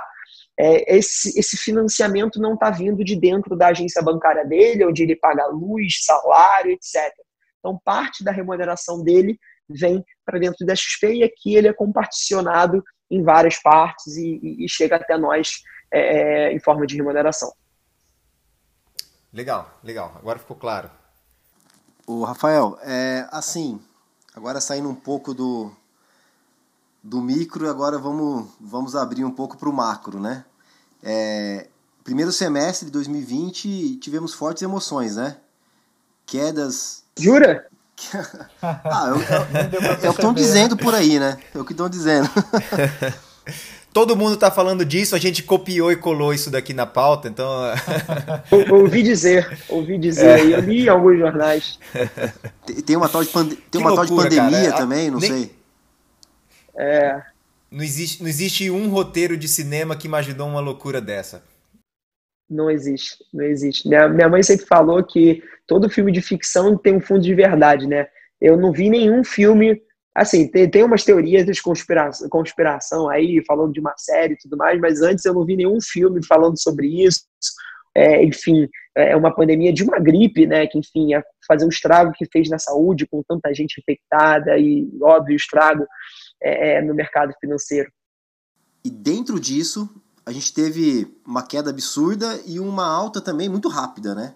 É, esse, esse financiamento não está vindo de dentro da agência bancária dele, onde ele paga luz, salário, etc. Então, parte da remuneração dele vem para dentro da XP e aqui ele é comparticionado em várias partes e, e chega até nós é, é, em forma de remuneração. Legal, legal. Agora ficou claro. O Rafael, é assim, agora saindo um pouco do, do micro, agora vamos, vamos abrir um pouco para o macro, né? É, primeiro semestre de 2020 tivemos fortes emoções, né? Quedas. Jura? ah, eu, eu, é o que estão dizendo por aí, né? É o que estão dizendo. Todo mundo está falando disso, a gente copiou e colou isso daqui na pauta, então. ouvi dizer, ouvi dizer, é. eu li em alguns jornais. Tem uma tal de, pande tem uma loucura, tal de pandemia cara. também, não Nem... sei. É. Não existe, não existe um roteiro de cinema que imaginou uma loucura dessa. Não existe, não existe. Minha, minha mãe sempre falou que todo filme de ficção tem um fundo de verdade, né? Eu não vi nenhum filme. Assim, tem, tem umas teorias de conspiração, conspiração aí, falando de uma série e tudo mais, mas antes eu não vi nenhum filme falando sobre isso. É, enfim, é uma pandemia de uma gripe, né? Que, enfim, ia fazer um estrago que fez na saúde, com tanta gente infectada e, óbvio, estrago é, é no mercado financeiro. E dentro disso, a gente teve uma queda absurda e uma alta também muito rápida, né?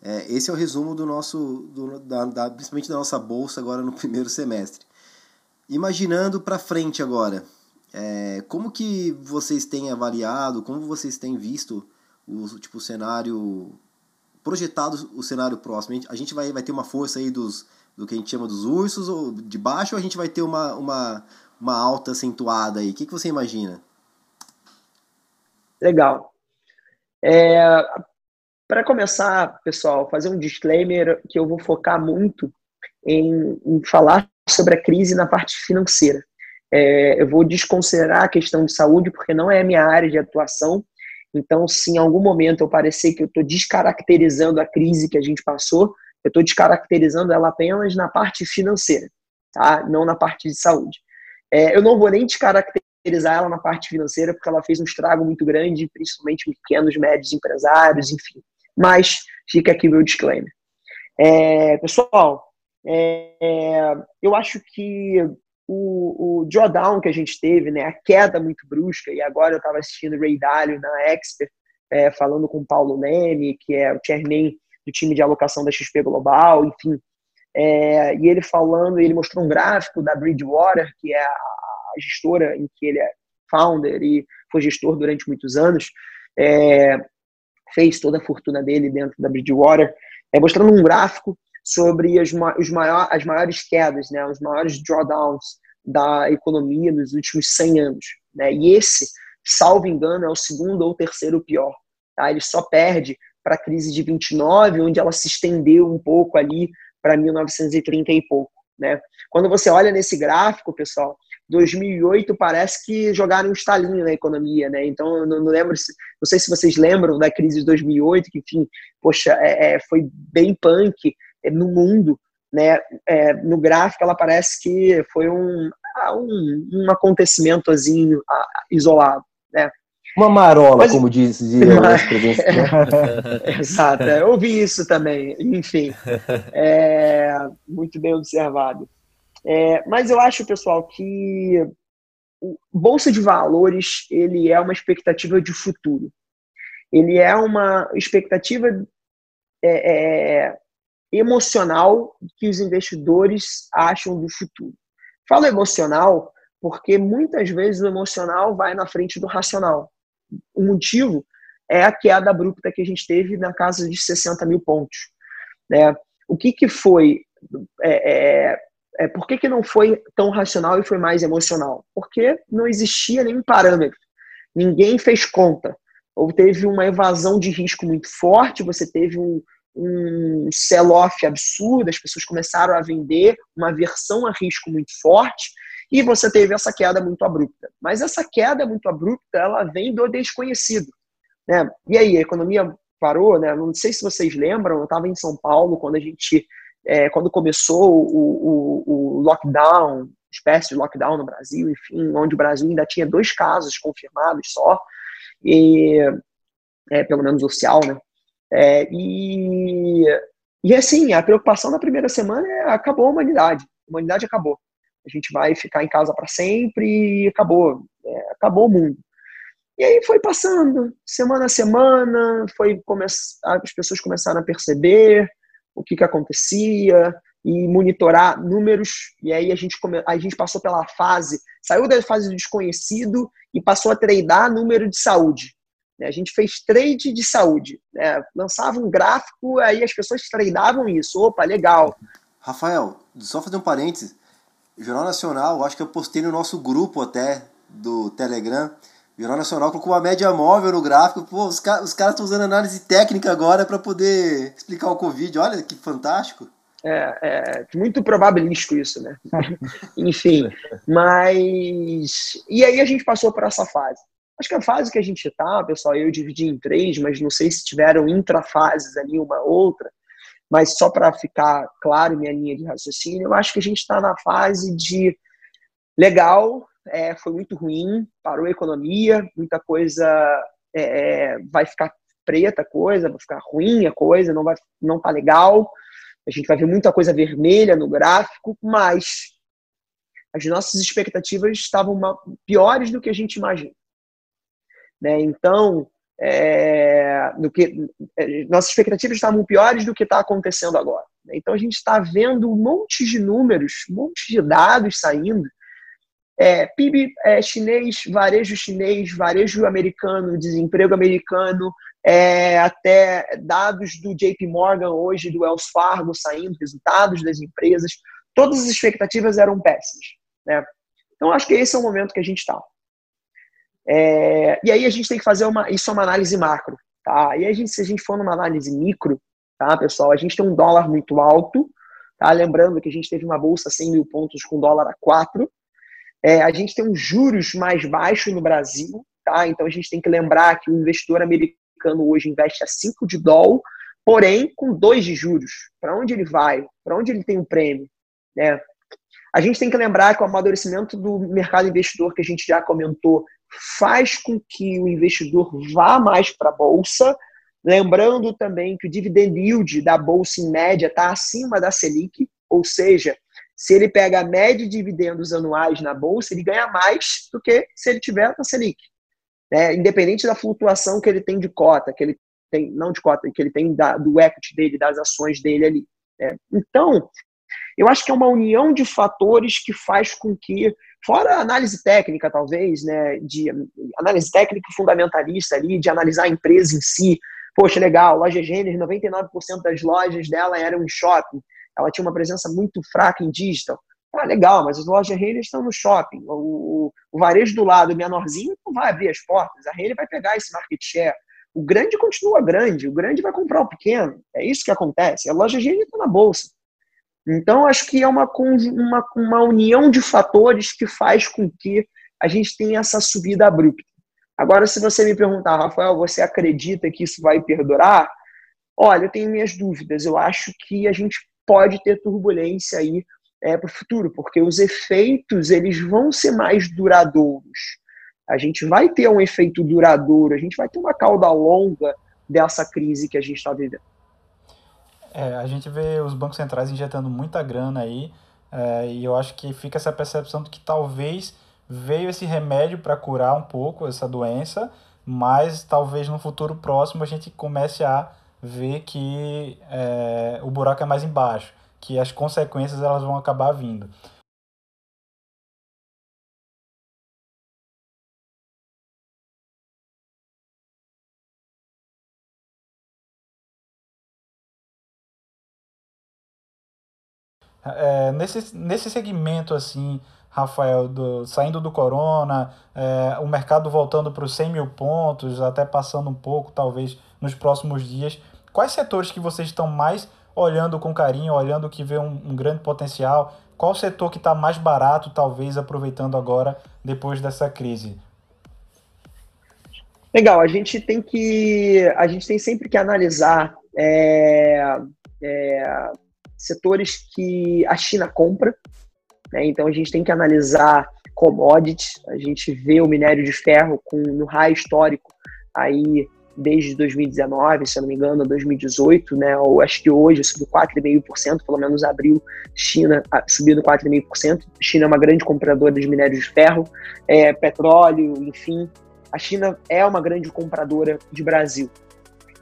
É, esse é o resumo do nosso, do, da, da, principalmente da nossa bolsa agora no primeiro semestre. Imaginando para frente agora, é, como que vocês têm avaliado, como vocês têm visto o tipo o cenário projetado, o cenário próximo? A gente vai, vai ter uma força aí dos do que a gente chama dos ursos ou de baixo ou a gente vai ter uma, uma, uma alta acentuada aí? O que, que você imagina? Legal. É, Para começar, pessoal, fazer um disclaimer que eu vou focar muito em, em falar sobre a crise na parte financeira. É, eu vou desconsiderar a questão de saúde, porque não é a minha área de atuação. Então, se em algum momento eu parecer que eu estou descaracterizando a crise que a gente passou, eu estou descaracterizando ela apenas na parte financeira, tá? não na parte de saúde. É, eu não vou nem descaracterizar ela na parte financeira, porque ela fez um estrago muito grande, principalmente pequenos, médios empresários, enfim. Mas fica aqui meu disclaimer. É, pessoal, é, eu acho que o, o drawdown que a gente teve, né, a queda muito brusca, e agora eu estava assistindo Ray Dalio na Expert, é, falando com o Paulo Leme, que é o chairman do time de alocação da XP Global, enfim, é, e ele falando, ele mostrou um gráfico da Bridgewater, que é a gestora em que ele é founder e foi gestor durante muitos anos, é, fez toda a fortuna dele dentro da Bridgewater, é, mostrando um gráfico sobre as, os maior, as maiores quedas, né, os maiores drawdowns da economia nos últimos 100 anos. Né, e esse, salvo engano, é o segundo ou terceiro pior. Tá? Ele só perde para a crise de 29, onde ela se estendeu um pouco ali para 1930 e pouco. Né? Quando você olha nesse gráfico, pessoal, 2008 parece que jogaram um estalinho na economia, né? Então, eu não, lembro, se, não sei se vocês lembram da crise de 2008, que, enfim, poxa, é, é, foi bem punk é, no mundo, né? É, no gráfico, ela parece que foi um, ah, um, um acontecimentozinho ah, isolado, né? Uma marola, Mas, como dizia mas, Exato, é, eu ouvi isso também, enfim. É, muito bem observado. É, mas eu acho, pessoal, que bolsa de valores ele é uma expectativa de futuro. Ele é uma expectativa é, é, emocional que os investidores acham do futuro. Falo emocional porque muitas vezes o emocional vai na frente do racional. O motivo é a queda abrupta que a gente teve na casa de 60 mil pontos. Né? O que, que foi é, é, é, por que, que não foi tão racional e foi mais emocional? Porque não existia nenhum parâmetro. Ninguém fez conta. Ou teve uma evasão de risco muito forte, você teve um, um sell-off absurdo, as pessoas começaram a vender, uma aversão a risco muito forte, e você teve essa queda muito abrupta. Mas essa queda muito abrupta, ela vem do desconhecido. Né? E aí, a economia parou, né? Não sei se vocês lembram, eu estava em São Paulo quando a gente é, quando começou o, o, o, lockdown, espécie de lockdown no Brasil, enfim, onde o Brasil ainda tinha dois casos confirmados só, e, é, pelo menos oficial, né? É, e, e assim, a preocupação na primeira semana é acabou a humanidade. A humanidade acabou. A gente vai ficar em casa para sempre e acabou. É, acabou o mundo. E aí foi passando, semana a semana, foi come as pessoas começaram a perceber, o que, que acontecia e monitorar números. E aí a gente, come... a gente passou pela fase, saiu da fase do desconhecido e passou a tradar número de saúde. Né? A gente fez trade de saúde. Né? Lançava um gráfico, aí as pessoas tradavam isso. Opa, legal. Rafael, só fazer um parênteses. Jornal Nacional, acho que eu postei no nosso grupo até do Telegram. Jornal Nacional colocou uma média móvel no gráfico. Pô, os, ca os caras estão usando análise técnica agora para poder explicar o Covid. Olha que fantástico. É, é muito probabilístico isso, né? Enfim, mas. E aí a gente passou por essa fase. Acho que a fase que a gente tá, pessoal, eu dividi em três, mas não sei se tiveram intrafases ali, uma outra. Mas só para ficar claro minha linha de raciocínio, eu acho que a gente está na fase de legal, é, foi muito ruim, parou a economia, muita coisa é, é, vai ficar preta a coisa, vai ficar ruim a coisa, não vai não tá legal. A gente vai ver muita coisa vermelha no gráfico, mas as nossas expectativas estavam piores do que a gente imagina. Né? Então, é, do que, é, nossas expectativas estavam piores do que está acontecendo agora. Né? Então, a gente está vendo um monte de números, um monte de dados saindo é, PIB é, chinês, varejo chinês, varejo americano, desemprego americano, é, até dados do JP Morgan hoje, do Wells Fargo saindo, resultados das empresas, todas as expectativas eram péssimas. Né? Então, acho que esse é o momento que a gente está. É, e aí a gente tem que fazer uma, isso é uma análise macro. Tá? E a gente, se a gente for numa análise micro, tá, pessoal, a gente tem um dólar muito alto, tá? lembrando que a gente teve uma bolsa 100 mil pontos com dólar a 4, é, a gente tem um juros mais baixo no Brasil, tá? Então a gente tem que lembrar que o investidor americano hoje investe a 5 de dólar, porém com 2 de juros. Para onde ele vai? Para onde ele tem um prêmio? Né? A gente tem que lembrar que o amadurecimento do mercado investidor, que a gente já comentou, faz com que o investidor vá mais para a bolsa. Lembrando também que o dividend yield da bolsa, em média, está acima da Selic, ou seja, se ele pega a média de dividendos anuais na bolsa, ele ganha mais do que se ele tiver na Selic. Né? Independente da flutuação que ele tem de cota, que ele tem, não de cota, que ele tem da, do equity dele, das ações dele ali. Né? Então, eu acho que é uma união de fatores que faz com que, fora a análise técnica, talvez, né, de análise técnica fundamentalista ali, de analisar a empresa em si. Poxa, legal, loja Gênesis, 99% das lojas dela eram em shopping ela tinha uma presença muito fraca em digital. Ah, legal, mas as lojas Renner estão no shopping. O, o, o, varejo do lado menorzinho não vai abrir as portas. A Renner vai pegar esse market share. O grande continua grande, o grande vai comprar o pequeno. É isso que acontece. A loja G está na bolsa. Então, acho que é uma, uma, uma união de fatores que faz com que a gente tenha essa subida abrupta. Agora, se você me perguntar, Rafael, você acredita que isso vai perdurar? Olha, eu tenho minhas dúvidas. Eu acho que a gente pode ter turbulência aí é, para o futuro, porque os efeitos eles vão ser mais duradouros. A gente vai ter um efeito duradouro, a gente vai ter uma cauda longa dessa crise que a gente está vivendo. É, a gente vê os bancos centrais injetando muita grana aí, é, e eu acho que fica essa percepção de que talvez veio esse remédio para curar um pouco essa doença, mas talvez no futuro próximo a gente comece a ver que é, o buraco é mais embaixo, que as consequências elas vão acabar vindo. É, nesse, nesse segmento assim, Rafael, do, saindo do corona, é, o mercado voltando para os 100 mil pontos, até passando um pouco, talvez, nos próximos dias, quais setores que vocês estão mais olhando com carinho, olhando que vê um, um grande potencial? Qual setor que está mais barato, talvez, aproveitando agora, depois dessa crise? Legal, a gente tem que. A gente tem sempre que analisar é, é, setores que a China compra. Né? Então a gente tem que analisar commodities. A gente vê o minério de ferro com no raio histórico aí desde 2019, se eu não me engano, 2018, né? Ou acho que hoje subiu 4,5%, pelo menos abril, China ah, subindo 4,5%. China é uma grande compradora de minério de ferro, é, petróleo, enfim. A China é uma grande compradora de Brasil.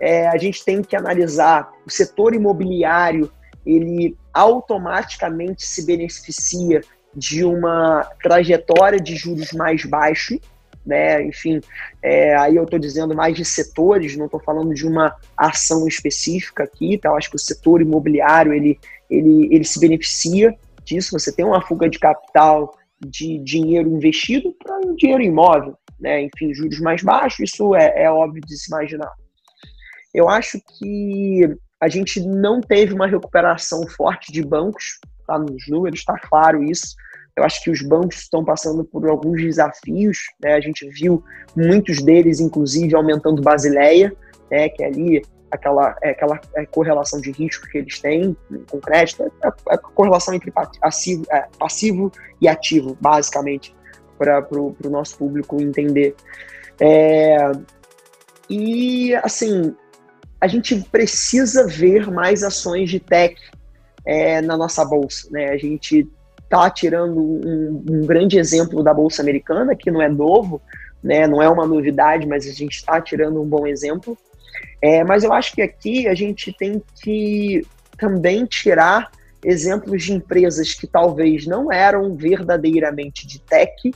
É, a gente tem que analisar o setor imobiliário ele automaticamente se beneficia de uma trajetória de juros mais baixo, né? Enfim, é, aí eu estou dizendo mais de setores, não estou falando de uma ação específica aqui, tá? Eu acho que o setor imobiliário ele, ele, ele se beneficia disso. Você tem uma fuga de capital de dinheiro investido para um dinheiro imóvel, né? Enfim, juros mais baixos, isso é, é óbvio de se imaginar. Eu acho que a gente não teve uma recuperação forte de bancos, tá nos números, está claro isso. Eu acho que os bancos estão passando por alguns desafios, né? A gente viu muitos deles, inclusive, aumentando Basileia, né? Que é ali aquela, é, aquela é, correlação de risco que eles têm com crédito, é, é a correlação entre passivo, é, passivo e ativo, basicamente, para o nosso público entender. É, e, assim, a gente precisa ver mais ações de tech é, na nossa bolsa. Né? A gente está tirando um, um, grande exemplo da bolsa americana, que não é novo, né? não é uma novidade, mas a gente está tirando um bom exemplo. É, mas eu acho que aqui a gente tem que também tirar exemplos de empresas que talvez não eram verdadeiramente de tech,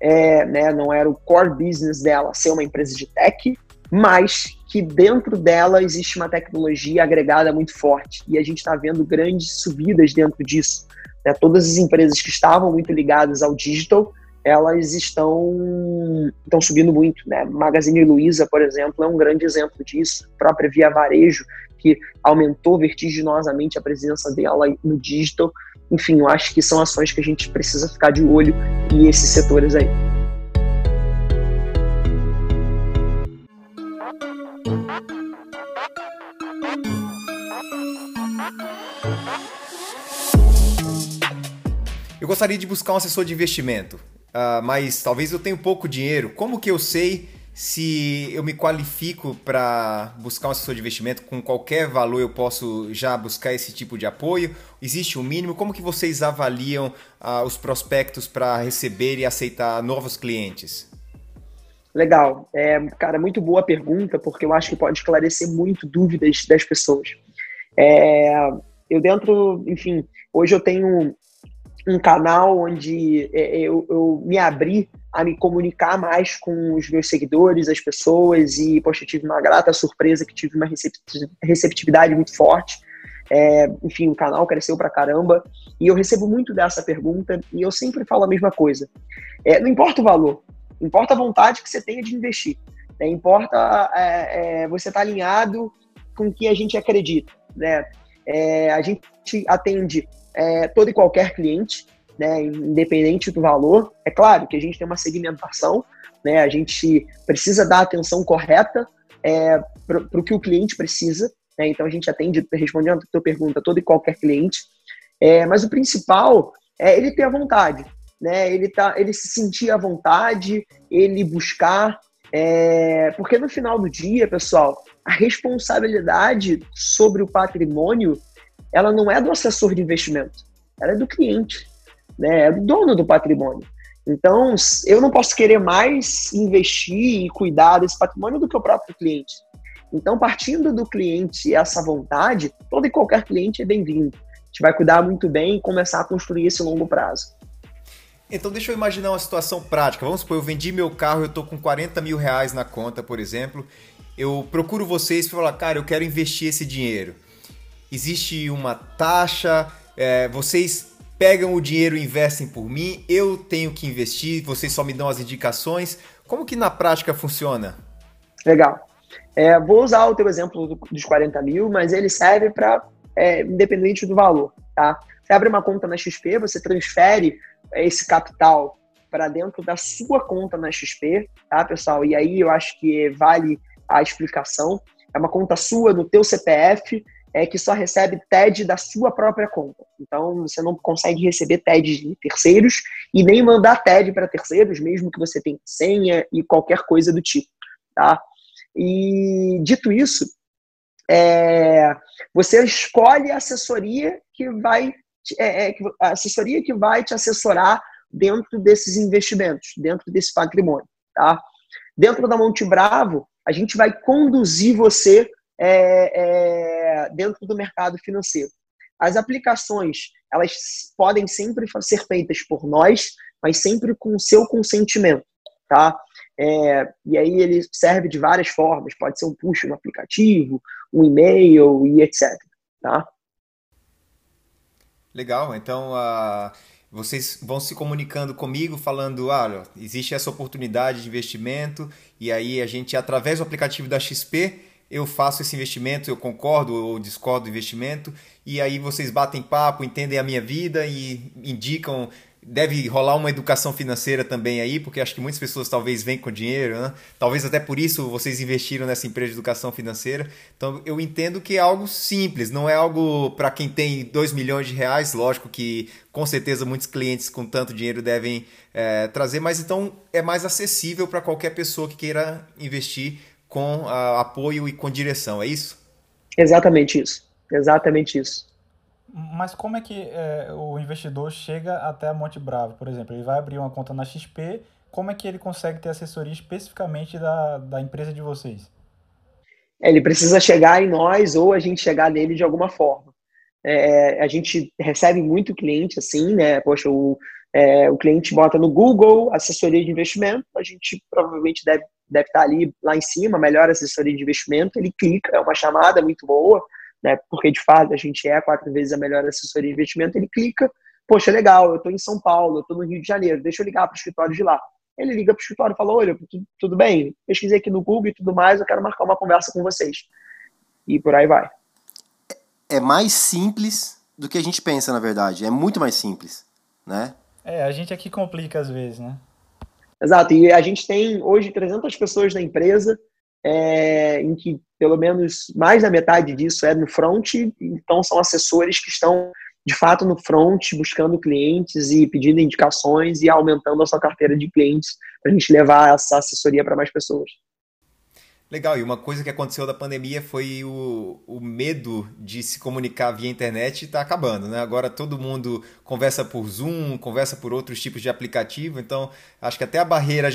é, né, não era o core business dela ser uma empresa de tech, mas que dentro dela existe uma tecnologia agregada muito forte e a gente está vendo grandes subidas dentro disso. Né? Todas as empresas que estavam muito ligadas ao digital, elas estão, estão subindo muito. Né? Magazine Luiza, por exemplo, é um grande exemplo disso. A própria Via Varejo, que aumentou vertiginosamente a presença dela no digital. Enfim, eu acho que são ações que a gente precisa ficar de olho e esses setores aí. Eu gostaria de buscar um assessor de investimento, uh, mas talvez eu tenha pouco dinheiro. Como que eu sei se eu me qualifico para buscar um assessor de investimento com qualquer valor eu posso já buscar esse tipo de apoio? Existe um mínimo? Como que vocês avaliam uh, os prospectos para receber e aceitar novos clientes? Legal, é, cara, muito boa pergunta porque eu acho que pode esclarecer muito dúvidas das pessoas. É, eu dentro, enfim, hoje eu tenho um canal onde é, eu, eu, me abri a me comunicar mais com os meus seguidores, as pessoas, e, poxa, eu tive uma grata surpresa que tive uma receptividade muito forte. É, enfim, o canal cresceu pra caramba, e eu recebo muito dessa pergunta, e eu sempre falo a mesma coisa. É, não importa o valor, importa a vontade que você tenha de investir. Né? Importa é, é, você estar tá alinhado com o que a gente acredita. Né? É, a gente atende é, todo e qualquer cliente, né, independente do valor. É claro que a gente tem uma segmentação, né, a gente precisa dar a atenção correta é, para o que o cliente precisa. Né, então a gente atende, respondendo a tua pergunta, todo e qualquer cliente. É, mas o principal é ele ter a vontade, né, ele, tá, ele se sentir à vontade, ele buscar. É, porque no final do dia, pessoal, a responsabilidade sobre o patrimônio ela não é do assessor de investimento, ela é do cliente, né? é do dono do patrimônio. Então, eu não posso querer mais investir e cuidar desse patrimônio do que o próprio cliente. Então, partindo do cliente e essa vontade, todo e qualquer cliente é bem-vindo. A gente vai cuidar muito bem e começar a construir esse longo prazo. Então, deixa eu imaginar uma situação prática. Vamos supor, eu vendi meu carro, eu estou com 40 mil reais na conta, por exemplo. Eu procuro vocês para falar, cara, eu quero investir esse dinheiro existe uma taxa, é, vocês pegam o dinheiro e investem por mim, eu tenho que investir, vocês só me dão as indicações. Como que na prática funciona? Legal. É, vou usar o teu exemplo dos 40 mil, mas ele serve para é, independente do valor, tá? Você abre uma conta na XP, você transfere esse capital para dentro da sua conta na XP, tá, pessoal? E aí eu acho que vale a explicação. É uma conta sua no teu CPF, é que só recebe TED da sua própria conta. Então, você não consegue receber TED de terceiros e nem mandar TED para terceiros, mesmo que você tenha senha e qualquer coisa do tipo, tá? E dito isso, é, você escolhe a assessoria que vai é, é, a assessoria que vai te assessorar dentro desses investimentos, dentro desse patrimônio, tá? Dentro da Monte Bravo, a gente vai conduzir você é, é, dentro do mercado financeiro. As aplicações, elas podem sempre ser feitas por nós, mas sempre com o seu consentimento, tá? É, e aí ele serve de várias formas, pode ser um push no aplicativo, um e-mail e etc, tá? Legal, então uh, vocês vão se comunicando comigo, falando, ah, existe essa oportunidade de investimento, e aí a gente, através do aplicativo da XP, eu faço esse investimento, eu concordo ou discordo do investimento, e aí vocês batem papo, entendem a minha vida e indicam. Deve rolar uma educação financeira também aí, porque acho que muitas pessoas talvez vêm com dinheiro, né? Talvez até por isso vocês investiram nessa empresa de educação financeira. Então eu entendo que é algo simples, não é algo para quem tem 2 milhões de reais, lógico que com certeza muitos clientes com tanto dinheiro devem é, trazer, mas então é mais acessível para qualquer pessoa que queira investir com uh, apoio e com direção, é isso? Exatamente isso. Exatamente isso. Mas como é que é, o investidor chega até a Monte Bravo, por exemplo? Ele vai abrir uma conta na XP, como é que ele consegue ter assessoria especificamente da, da empresa de vocês? É, ele precisa chegar em nós ou a gente chegar nele de alguma forma. É, a gente recebe muito cliente assim, né? Poxa, o, é, o cliente bota no Google assessoria de investimento, a gente provavelmente deve deve estar ali lá em cima, melhor assessoria de investimento, ele clica, é uma chamada muito boa, né? Porque de fato a gente é quatro vezes a melhor assessoria de investimento, ele clica, poxa, legal, eu estou em São Paulo, eu estou no Rio de Janeiro, deixa eu ligar para o escritório de lá. Ele liga para o escritório e fala, olha, tudo, tudo bem, pesquisei aqui no Google e tudo mais, eu quero marcar uma conversa com vocês. E por aí vai. É mais simples do que a gente pensa, na verdade. É muito mais simples, né? É, a gente aqui complica às vezes, né? Exato, e a gente tem hoje 300 pessoas na empresa, é, em que pelo menos mais da metade disso é no front, então são assessores que estão de fato no front, buscando clientes e pedindo indicações e aumentando a sua carteira de clientes para a gente levar essa assessoria para mais pessoas. Legal, e uma coisa que aconteceu da pandemia foi o, o medo de se comunicar via internet está acabando, né? Agora todo mundo conversa por Zoom, conversa por outros tipos de aplicativo, então acho que até a barreira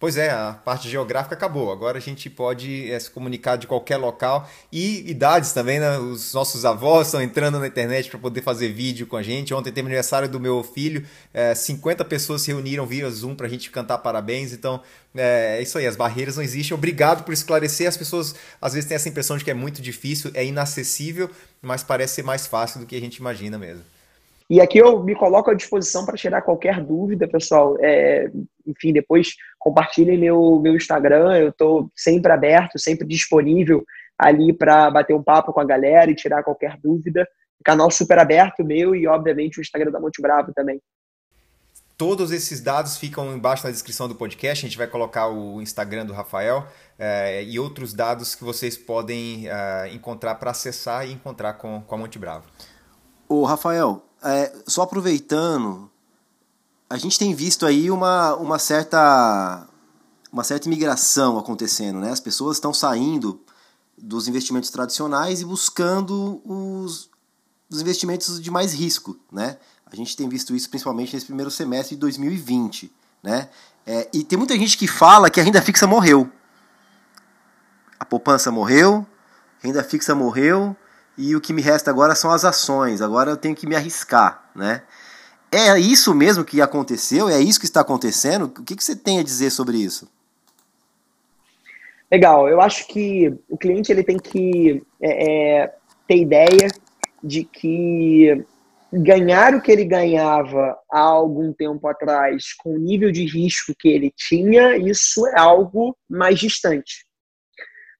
Pois é, a parte geográfica acabou. Agora a gente pode é, se comunicar de qualquer local e idades também, né? Os nossos avós estão entrando na internet para poder fazer vídeo com a gente. Ontem teve aniversário do meu filho, é, 50 pessoas se reuniram via Zoom para a gente cantar parabéns. Então é, é isso aí, as barreiras não existem. Obrigado por esclarecer. As pessoas às vezes têm essa impressão de que é muito difícil, é inacessível, mas parece ser mais fácil do que a gente imagina mesmo. E aqui eu me coloco à disposição para tirar qualquer dúvida, pessoal. É, enfim, depois compartilhem meu, meu Instagram, eu estou sempre aberto, sempre disponível ali para bater um papo com a galera e tirar qualquer dúvida. Canal super aberto meu e, obviamente, o Instagram da Monte Bravo também. Todos esses dados ficam embaixo na descrição do podcast. A gente vai colocar o Instagram do Rafael é, e outros dados que vocês podem é, encontrar para acessar e encontrar com, com a Monte Bravo. Ô, Rafael, é, só aproveitando, a gente tem visto aí uma, uma certa uma certa imigração acontecendo, né? As pessoas estão saindo dos investimentos tradicionais e buscando os, os investimentos de mais risco, né? A gente tem visto isso principalmente nesse primeiro semestre de 2020, né? É, e tem muita gente que fala que a renda fixa morreu. A poupança morreu, renda fixa morreu e o que me resta agora são as ações. Agora eu tenho que me arriscar, né? É isso mesmo que aconteceu? É isso que está acontecendo? O que, que você tem a dizer sobre isso? Legal, eu acho que o cliente ele tem que é, é, ter ideia de que ganhar o que ele ganhava há algum tempo atrás, com o nível de risco que ele tinha, isso é algo mais distante.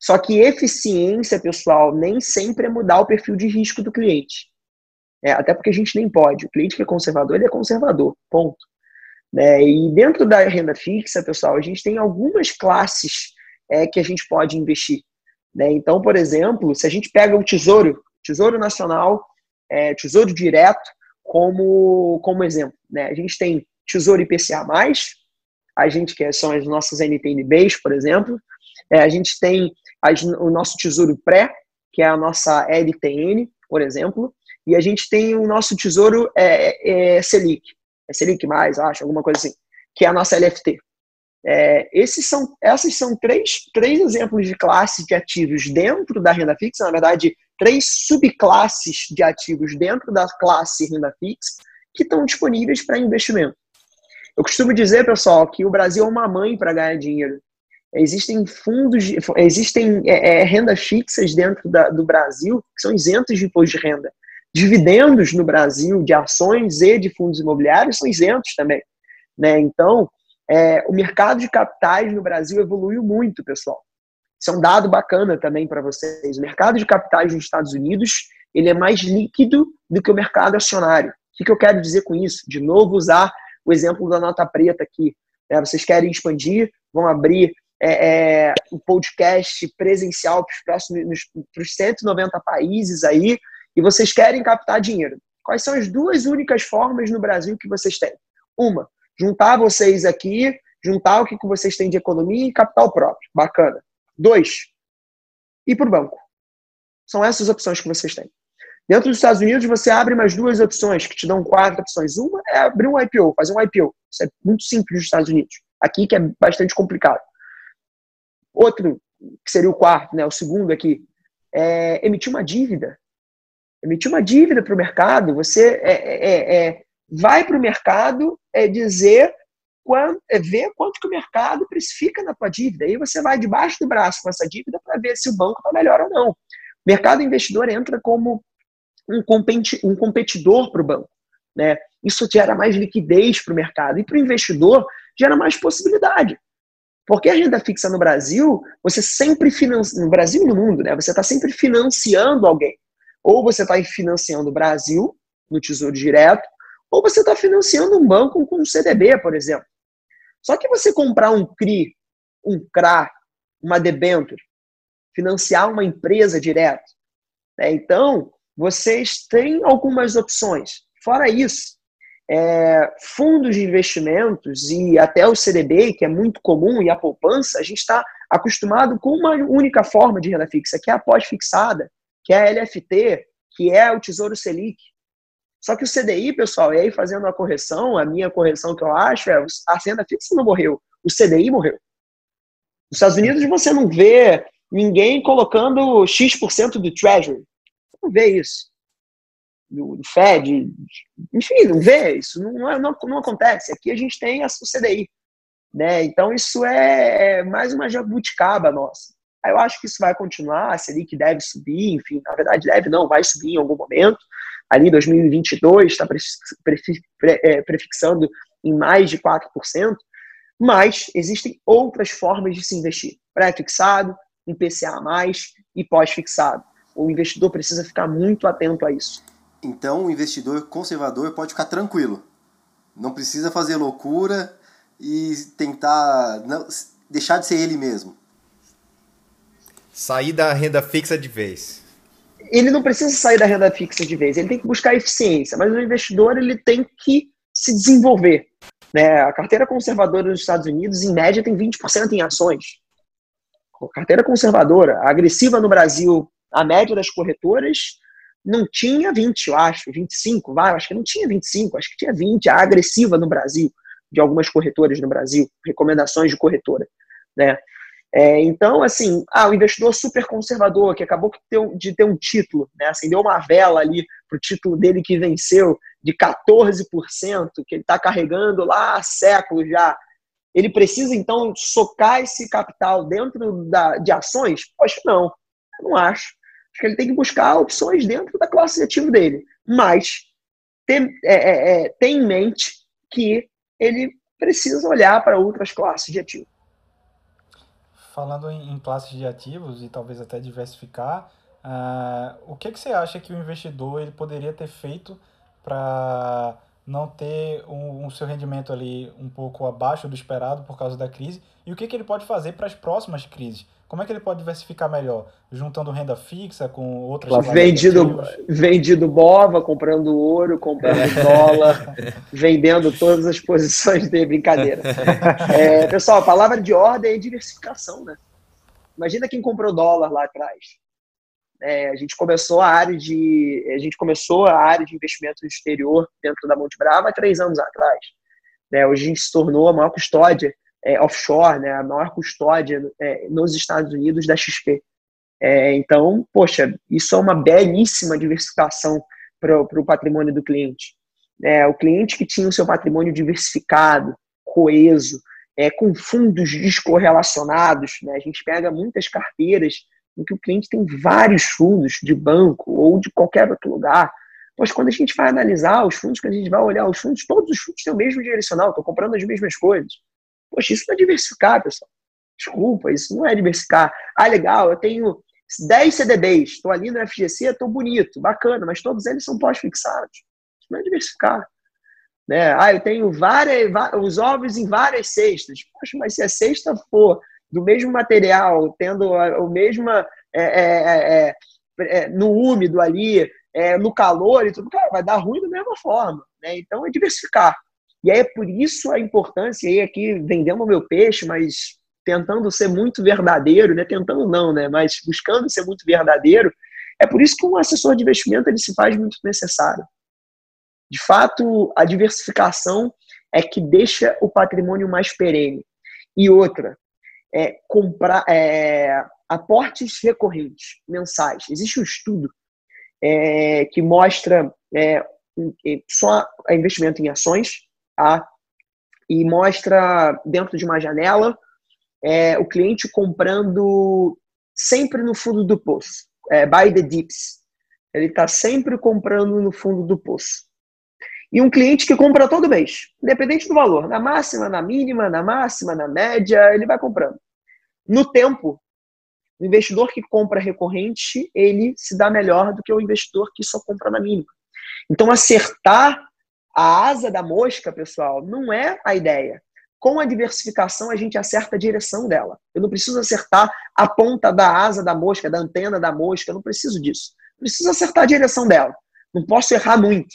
Só que eficiência, pessoal, nem sempre é mudar o perfil de risco do cliente. É, até porque a gente nem pode. O cliente que é conservador, ele é conservador, ponto. É, e dentro da renda fixa, pessoal, a gente tem algumas classes é, que a gente pode investir. Né? Então, por exemplo, se a gente pega o Tesouro, Tesouro Nacional, é, Tesouro Direto, como, como exemplo. Né? A gente tem Tesouro IPCA+, a gente que são as nossas NTNBs, por exemplo, é, a gente tem as, o nosso Tesouro Pré, que é a nossa LTN, por exemplo, e a gente tem o nosso Tesouro é, é Selic, é Selic+, acho, alguma coisa assim, que é a nossa LFT. É, esses são, essas são três, três exemplos de classes de ativos dentro da renda fixa, na verdade, três subclasses de ativos dentro da classe renda fixa que estão disponíveis para investimento. Eu costumo dizer, pessoal, que o Brasil é uma mãe para ganhar dinheiro. Existem fundos, existem é, é, rendas fixas dentro da, do Brasil que são isentos de imposto de renda. Dividendos no Brasil de ações e de fundos imobiliários são isentos também. Né? Então, é, o mercado de capitais no Brasil evoluiu muito, pessoal. Isso é um dado bacana também para vocês. O mercado de capitais nos Estados Unidos ele é mais líquido do que o mercado acionário. O que, eu quero dizer com isso? De novo, usar o exemplo da nota preta aqui. É, vocês querem expandir, vão abrir é, é, o podcast presencial para os próximos para os 190 países aí, e vocês querem captar dinheiro. Quais são as duas únicas formas no Brasil que vocês têm? Uma, juntar vocês aqui, juntar o que vocês têm de economia e capital próprio. Bacana. Dois, ir para o banco. São essas opções que vocês têm. Dentro dos Estados Unidos, você abre mais duas opções que te dão quatro opções. Uma é abrir um IPO, fazer um IPO. Isso é muito simples nos Estados Unidos. Aqui que é bastante complicado. Outro, que seria o quarto, né, o segundo aqui, é emitir uma dívida. Emitir uma dívida para o mercado, você é, é, é, é vai para o mercado é dizer quanto, ver quanto que o mercado precifica na tua dívida. Aí você vai debaixo do braço com essa dívida para ver se o banco está melhor ou não. O mercado investidor entra como um, competi um competidor para o banco. Né? Isso gera mais liquidez para o mercado. E para o investidor, gera mais possibilidade. Porque a renda fixa no Brasil, você sempre financia, no Brasil e no mundo, né? Você está sempre financiando alguém. Ou você está financiando o Brasil, no Tesouro Direto, ou você está financiando um banco com um CDB, por exemplo. Só que você comprar um CRI, um CRA, uma debenture, financiar uma empresa direto. Né? Então, vocês têm algumas opções. Fora isso, é, fundos de investimentos e até o CDB, que é muito comum, e a poupança, a gente está acostumado com uma única forma de renda fixa, que é a pós-fixada, que é a LFT, que é o Tesouro Selic. Só que o CDI, pessoal, e aí fazendo a correção, a minha correção que eu acho é a renda fixa não morreu, o CDI morreu. Nos Estados Unidos você não vê ninguém colocando X% do Treasury. Não vê isso. Do, Fed, enfim, não vê isso, não, não, não acontece. Aqui a gente tem o CDI. Né? Então isso é, é mais uma jabuticaba nossa. Eu acho que isso vai continuar, a Selic deve subir, enfim, na verdade deve não, vai subir em algum momento ali 2022 está é, prefixando em mais de 4%, Mas existem outras formas de se investir: pré-fixado, um PCA e pós-fixado. O investidor precisa ficar muito atento a isso. Então, o investidor conservador pode ficar tranquilo. Não precisa fazer loucura e tentar não, deixar de ser ele mesmo. Sair da renda fixa de vez. Ele não precisa sair da renda fixa de vez, ele tem que buscar eficiência, mas o investidor ele tem que se desenvolver. Né? A carteira conservadora nos Estados Unidos, em média, tem 20% em ações. A carteira conservadora, agressiva no Brasil, a média das corretoras não tinha 20, eu acho, 25, vai, acho que não tinha 25, acho que tinha 20, a agressiva no Brasil, de algumas corretoras no Brasil, recomendações de corretora, né? É, então, assim, ah, o investidor super conservador, que acabou de ter um título, né? acendeu uma vela ali para o título dele que venceu de 14%, que ele está carregando lá há séculos já. Ele precisa, então, socar esse capital dentro da, de ações? Poxa, não, não acho. Acho que ele tem que buscar opções dentro da classe de ativo dele. Mas tem, é, é, é, tem em mente que ele precisa olhar para outras classes de ativo. Falando em, classes de ativos e talvez até diversificar, uh, o que, que você acha que o investidor ele poderia ter feito para não ter um, seu rendimento ali um pouco abaixo do esperado por causa da crise? E o que, que ele pode fazer para as próximas crises? Como é que ele pode diversificar melhor? Juntando renda fixa com outras vendido Vendido BOVA, comprando ouro, comprando dólar, vendendo todas as posições de brincadeira. É, pessoal, a palavra de ordem é diversificação, né? Imagina quem comprou dólar lá atrás. É, a gente começou a área de a gente começou a área de investimento no exterior dentro da Monte Brava há três anos atrás. É, hoje a gente se tornou a maior custódia é, offshore, né, a maior custódia é, nos Estados Unidos da XP. É, então, poxa, isso é uma belíssima diversificação para o patrimônio do cliente. É, o cliente que tinha o seu patrimônio diversificado, coeso, é, com fundos descorrelacionados, né, a gente pega muitas carteiras em que o cliente tem vários fundos de banco ou de qualquer outro lugar. Pois quando a gente vai analisar os fundos, quando a gente vai olhar os fundos, todos os fundos têm o mesmo direcional, estão comprando as mesmas coisas. Poxa, isso não é diversificar, pessoal. Desculpa, isso não é diversificar. Ah, legal, eu tenho 10 CDBs, estou ali no FGC, estou bonito, bacana, mas todos eles são pós-fixados. Isso não é diversificar. Né? Ah, eu tenho várias, os ovos em várias cestas. Poxa, mas se a cesta for do mesmo material, tendo o mesmo é é, é, é, é, no úmido ali, é, no calor e tudo, cara, vai dar ruim da mesma forma. Né? Então é diversificar. E é por isso a importância, aí aqui vendendo o meu peixe, mas tentando ser muito verdadeiro, né? Tentando não, né? Mas buscando ser muito verdadeiro. É por isso que um assessor de investimento ele se faz muito necessário. De fato, a diversificação é que deixa o patrimônio mais perene. E outra, é comprar é, aportes recorrentes, mensais. Existe um estudo é, que mostra é, só investimento em ações, tá? e mostra dentro de uma janela é, o cliente comprando sempre no fundo do poço, é, the dips. Ele está sempre comprando no fundo do poço. E um cliente que compra todo mês, independente do valor, na máxima, na mínima, na máxima, na média, ele vai comprando. No tempo, o investidor que compra recorrente, ele se dá melhor do que o investidor que só compra na mínima. Então, acertar a asa da mosca, pessoal, não é a ideia. Com a diversificação, a gente acerta a direção dela. Eu não preciso acertar a ponta da asa da mosca, da antena da mosca, eu não preciso disso. Eu preciso acertar a direção dela. Não posso errar muito.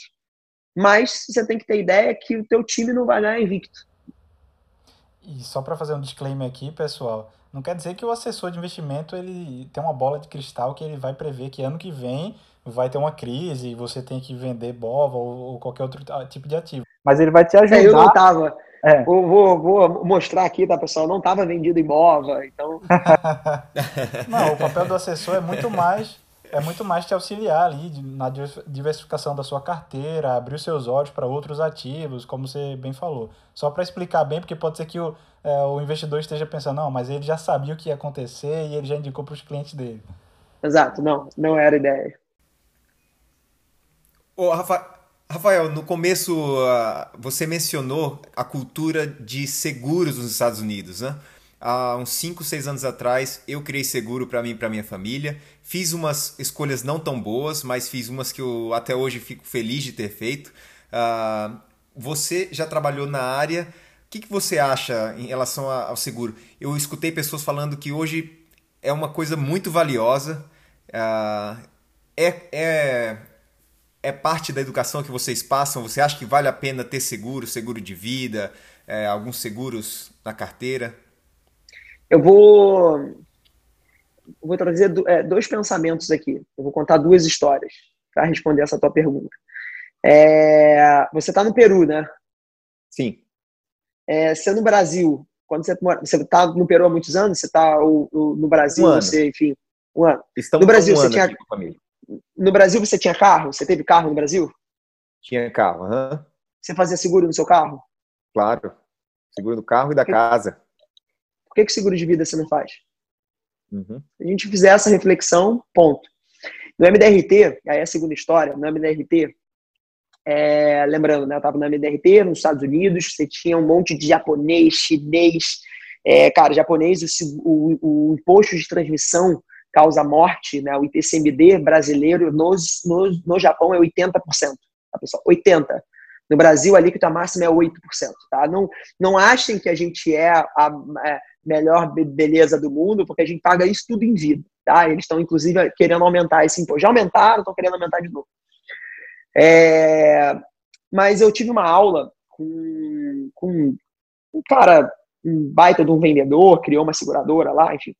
Mas você tem que ter ideia que o teu time não vai ganhar invicto. E só para fazer um disclaimer aqui, pessoal, não quer dizer que o assessor de investimento ele tem uma bola de cristal que ele vai prever que ano que vem vai ter uma crise e você tem que vender BOVA ou, ou qualquer outro tipo de ativo. Mas ele vai te ajudar. É, eu não tava. É. Vou, vou, vou, mostrar aqui, tá, pessoal? Não estava vendido em BOVA, então. não, o papel do assessor é muito mais é muito mais te auxiliar ali na diversificação da sua carteira, abrir os seus olhos para outros ativos, como você bem falou. Só para explicar bem, porque pode ser que o, é, o investidor esteja pensando, não, mas ele já sabia o que ia acontecer e ele já indicou para os clientes dele. Exato, não, não era ideia. Ô, Rafa, Rafael, no começo uh, você mencionou a cultura de seguros nos Estados Unidos, né? Há uns 5, 6 anos atrás, eu criei seguro para mim e para minha família. Fiz umas escolhas não tão boas, mas fiz umas que eu até hoje fico feliz de ter feito. Uh, você já trabalhou na área. O que, que você acha em relação ao seguro? Eu escutei pessoas falando que hoje é uma coisa muito valiosa. Uh, é, é, é parte da educação que vocês passam? Você acha que vale a pena ter seguro, seguro de vida, é, alguns seguros na carteira? Eu vou, vou trazer é, dois pensamentos aqui. Eu vou contar duas histórias para responder essa tua pergunta. É, você está no Peru, né? Sim. É, você é no Brasil, quando você mora, você está no Peru há muitos anos, você está no Brasil, um você, enfim, um ano. Estamos no Brasil, um você tinha no Brasil você tinha carro? Você teve carro no Brasil? Tinha carro, uhum. Você fazia seguro no seu carro? Claro. Seguro do carro e da casa. Por que, que seguro de vida você não faz? Uhum. Se a gente fizer essa reflexão, ponto. No MDRT, aí é a segunda história, no MDRT, é, lembrando, né, eu estava no MDRT nos Estados Unidos, você tinha um monte de japonês, chinês, é, cara, japonês, o, o, o imposto de transmissão causa morte, né, o ITCMD brasileiro no, no, no Japão é 80%. Tá, pessoal? 80%. No Brasil, a máxima é 8%. Tá? Não, não achem que a gente é a, a melhor beleza do mundo, porque a gente paga isso tudo em vida. Tá? Eles estão, inclusive, querendo aumentar esse imposto. Já aumentaram, estão querendo aumentar de novo. É, mas eu tive uma aula com, com um cara, um baita de um vendedor, criou uma seguradora lá, enfim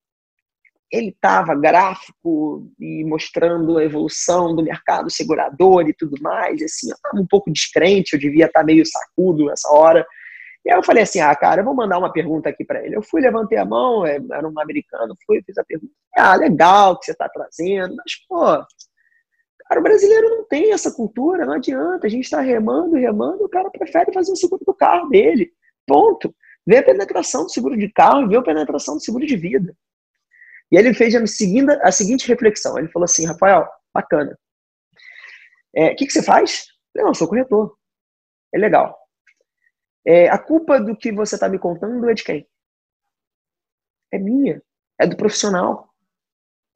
ele estava gráfico e mostrando a evolução do mercado segurador e tudo mais, assim, eu estava um pouco descrente, eu devia estar tá meio sacudo nessa hora. E aí eu falei assim, ah, cara, eu vou mandar uma pergunta aqui para ele. Eu fui, levantei a mão, é, era um americano, fui, fiz a pergunta. Ah, legal que você está trazendo, mas, pô, cara, o brasileiro não tem essa cultura, não adianta, a gente está remando, remando, o cara prefere fazer o seguro do carro dele, ponto. Vê a penetração do seguro de carro e vê a penetração do seguro de vida. E ele fez a seguinte, a seguinte reflexão. Ele falou assim, Rafael, bacana. É, o é, que, que você faz? Eu não, sou corretor. É legal. É, a culpa do que você está me contando é de quem? É minha. É do profissional.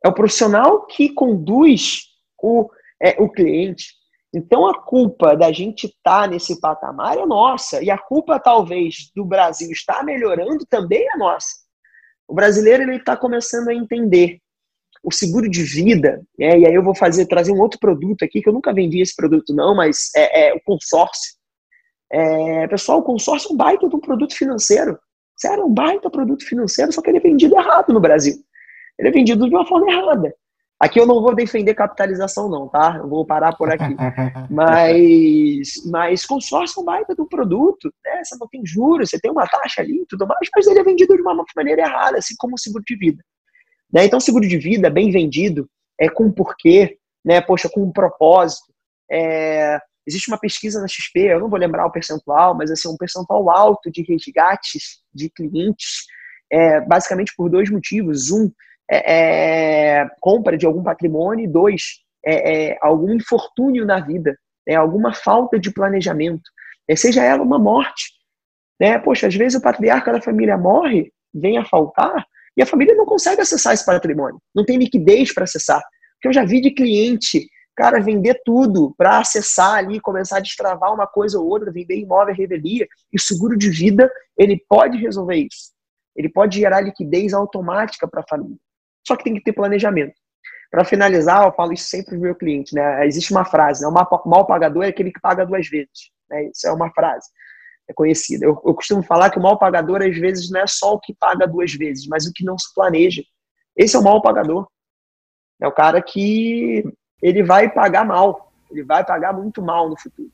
É o profissional que conduz o, é, o cliente. Então a culpa da gente estar tá nesse patamar é nossa. E a culpa, talvez, do Brasil estar melhorando também é nossa. O brasileiro ele está começando a entender o seguro de vida, né? e aí eu vou fazer trazer um outro produto aqui que eu nunca vendi esse produto não, mas é, é o consórcio. É, pessoal, o consórcio é um baita de um produto financeiro. Sério, é um baita produto financeiro, só que ele é vendido errado no Brasil. Ele é vendido de uma forma errada. Aqui eu não vou defender capitalização, não, tá? Eu vou parar por aqui. Mas, mas consórcio é um baita do produto, né? Você não tem juros, você tem uma taxa ali e tudo mais, mas ele é vendido de uma maneira errada, assim como o seguro de vida. Né? Então, seguro de vida bem vendido, é com porquê, né? Poxa, com um propósito. É... Existe uma pesquisa na XP, eu não vou lembrar o percentual, mas assim, um percentual alto de resgates de clientes, é, basicamente por dois motivos. Um, é, é, compra de algum patrimônio, e dois, é, é, algum infortúnio na vida, né, alguma falta de planejamento, né, seja ela uma morte. Né? Poxa, às vezes o patriarca da família morre, vem a faltar, e a família não consegue acessar esse patrimônio, não tem liquidez para acessar. Porque eu já vi de cliente, cara, vender tudo para acessar ali, começar a destravar uma coisa ou outra, vender imóvel, revelia, e o seguro de vida, ele pode resolver isso. Ele pode gerar liquidez automática para a família. Só que tem que ter planejamento. Para finalizar, eu falo isso sempre para o meu cliente, né? Existe uma frase, né? O mal pagador é aquele que paga duas vezes. Né? Isso é uma frase é conhecida. Eu, eu costumo falar que o mal pagador, às vezes, não é só o que paga duas vezes, mas o que não se planeja. Esse é o mal pagador. É o cara que ele vai pagar mal. Ele vai pagar muito mal no futuro.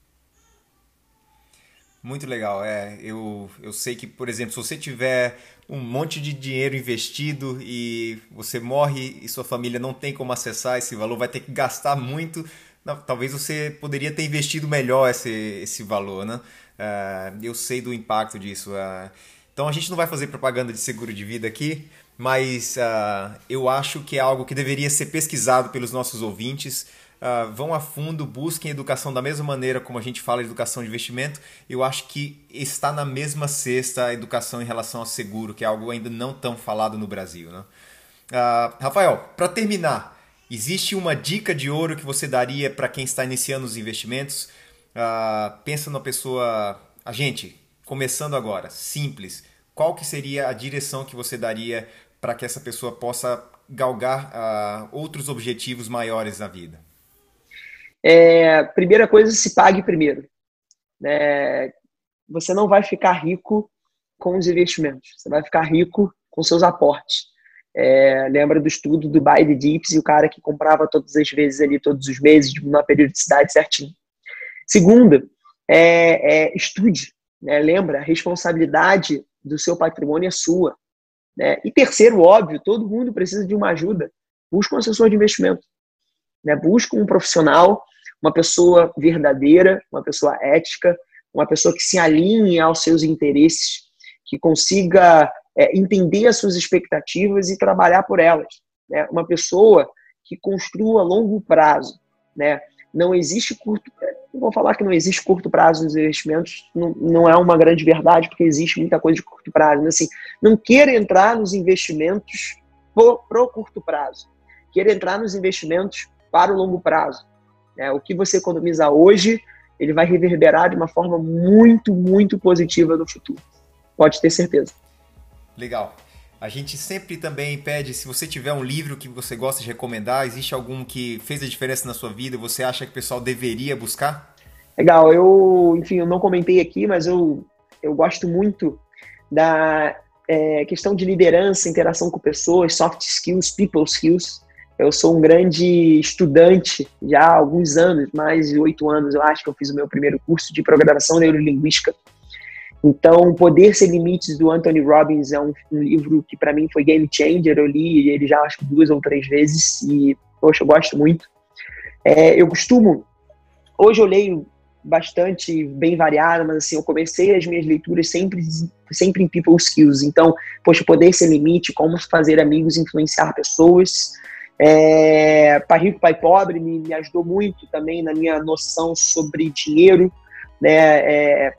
Muito legal. É, eu, eu sei que, por exemplo, se você tiver um monte de dinheiro investido e você morre e sua família não tem como acessar esse valor, vai ter que gastar muito. Talvez você poderia ter investido melhor esse, esse valor, né? Uh, eu sei do impacto disso. Uh, então a gente não vai fazer propaganda de seguro de vida aqui, mas uh, eu acho que é algo que deveria ser pesquisado pelos nossos ouvintes. Uh, vão a fundo, busquem educação da mesma maneira como a gente fala de educação de investimento. Eu acho que está na mesma cesta a educação em relação ao seguro, que é algo ainda não tão falado no Brasil. Né? Uh, Rafael, para terminar, existe uma dica de ouro que você daria para quem está iniciando os investimentos? Uh, pensa numa pessoa, a gente, começando agora, simples. Qual que seria a direção que você daria para que essa pessoa possa galgar outros objetivos maiores na vida? É, primeira coisa, se pague primeiro. É, você não vai ficar rico com os investimentos, você vai ficar rico com seus aportes. É, lembra do estudo do Buy the Dips e o cara que comprava todas as vezes ali, todos os meses, numa periodicidade certinho. Segunda, é, é estude. Né? Lembra, a responsabilidade do seu patrimônio é sua. Né? E terceiro, óbvio, todo mundo precisa de uma ajuda. Busca um assessor de investimento. Né? Busca um profissional uma pessoa verdadeira, uma pessoa ética, uma pessoa que se alinhe aos seus interesses, que consiga é, entender as suas expectativas e trabalhar por elas. Né? Uma pessoa que construa longo prazo. Né? Não existe curto não vou falar que não existe curto prazo nos investimentos, não, não é uma grande verdade, porque existe muita coisa de curto prazo. Mas, assim, não queira entrar nos investimentos para o curto prazo. Queira entrar nos investimentos para o longo prazo. É, o que você economiza hoje, ele vai reverberar de uma forma muito, muito positiva no futuro. Pode ter certeza. Legal. A gente sempre também pede, se você tiver um livro que você gosta de recomendar, existe algum que fez a diferença na sua vida, você acha que o pessoal deveria buscar? Legal, eu, enfim, eu não comentei aqui, mas eu, eu gosto muito da é, questão de liderança, interação com pessoas, soft skills, people skills. Eu sou um grande estudante já há alguns anos, mais de oito anos, eu acho que eu fiz o meu primeiro curso de programação neurolinguística. Então, Poder Sem Limites, do Anthony Robbins, é um, um livro que para mim foi game changer. Eu li ele já acho duas ou três vezes e, poxa, eu gosto muito. É, eu costumo, hoje eu leio bastante bem variada, mas assim, eu comecei as minhas leituras sempre, sempre em people skills. Então, poxa, Poder Sem Limite, como fazer amigos, influenciar pessoas, é, Pai Rico, Pai Pobre me, me, ajudou muito também na minha noção sobre dinheiro. Né? É,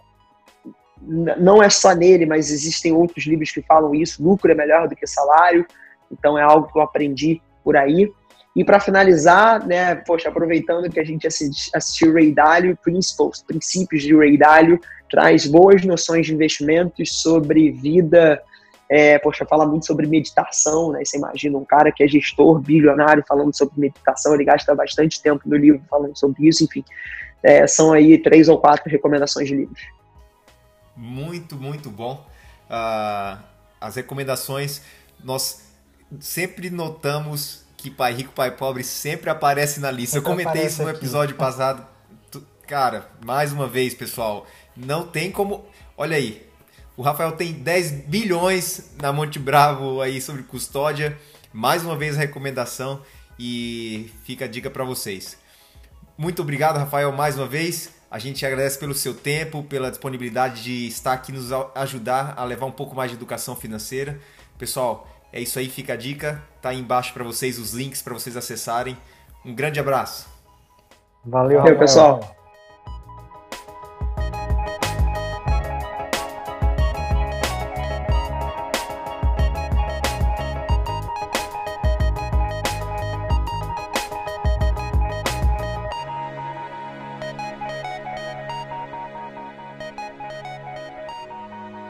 não é só nele, mas existem outros livros que falam isso. Lucro é melhor do que salário. Então é algo que eu aprendi por aí. E para finalizar, né, poxa, aproveitando que a gente assistiu Ray Dalio, Principles, Princípios de Ray Dalio, traz boas noções de investimentos sobre vida, é, poxa, fala muito sobre meditação, né? Você imagina um cara que é gestor, bilionário, falando sobre meditação, ele gasta bastante tempo no livro falando sobre isso, enfim. É, são aí três ou quatro recomendações de livros. Muito, muito bom. Uh, as recomendações, nós sempre notamos que Pai Rico, Pai Pobre sempre aparece na lista. Eu comentei isso no episódio passado. Cara, mais uma vez, pessoal, não tem como. Olha aí, o Rafael tem 10 bilhões na Monte Bravo aí sobre custódia. Mais uma vez a recomendação e fica a dica para vocês. Muito obrigado, Rafael, mais uma vez. A gente agradece pelo seu tempo, pela disponibilidade de estar aqui nos ajudar a levar um pouco mais de educação financeira. Pessoal, é isso aí, fica a dica. Tá aí embaixo para vocês os links para vocês acessarem. Um grande abraço. Valeu, Valeu pessoal.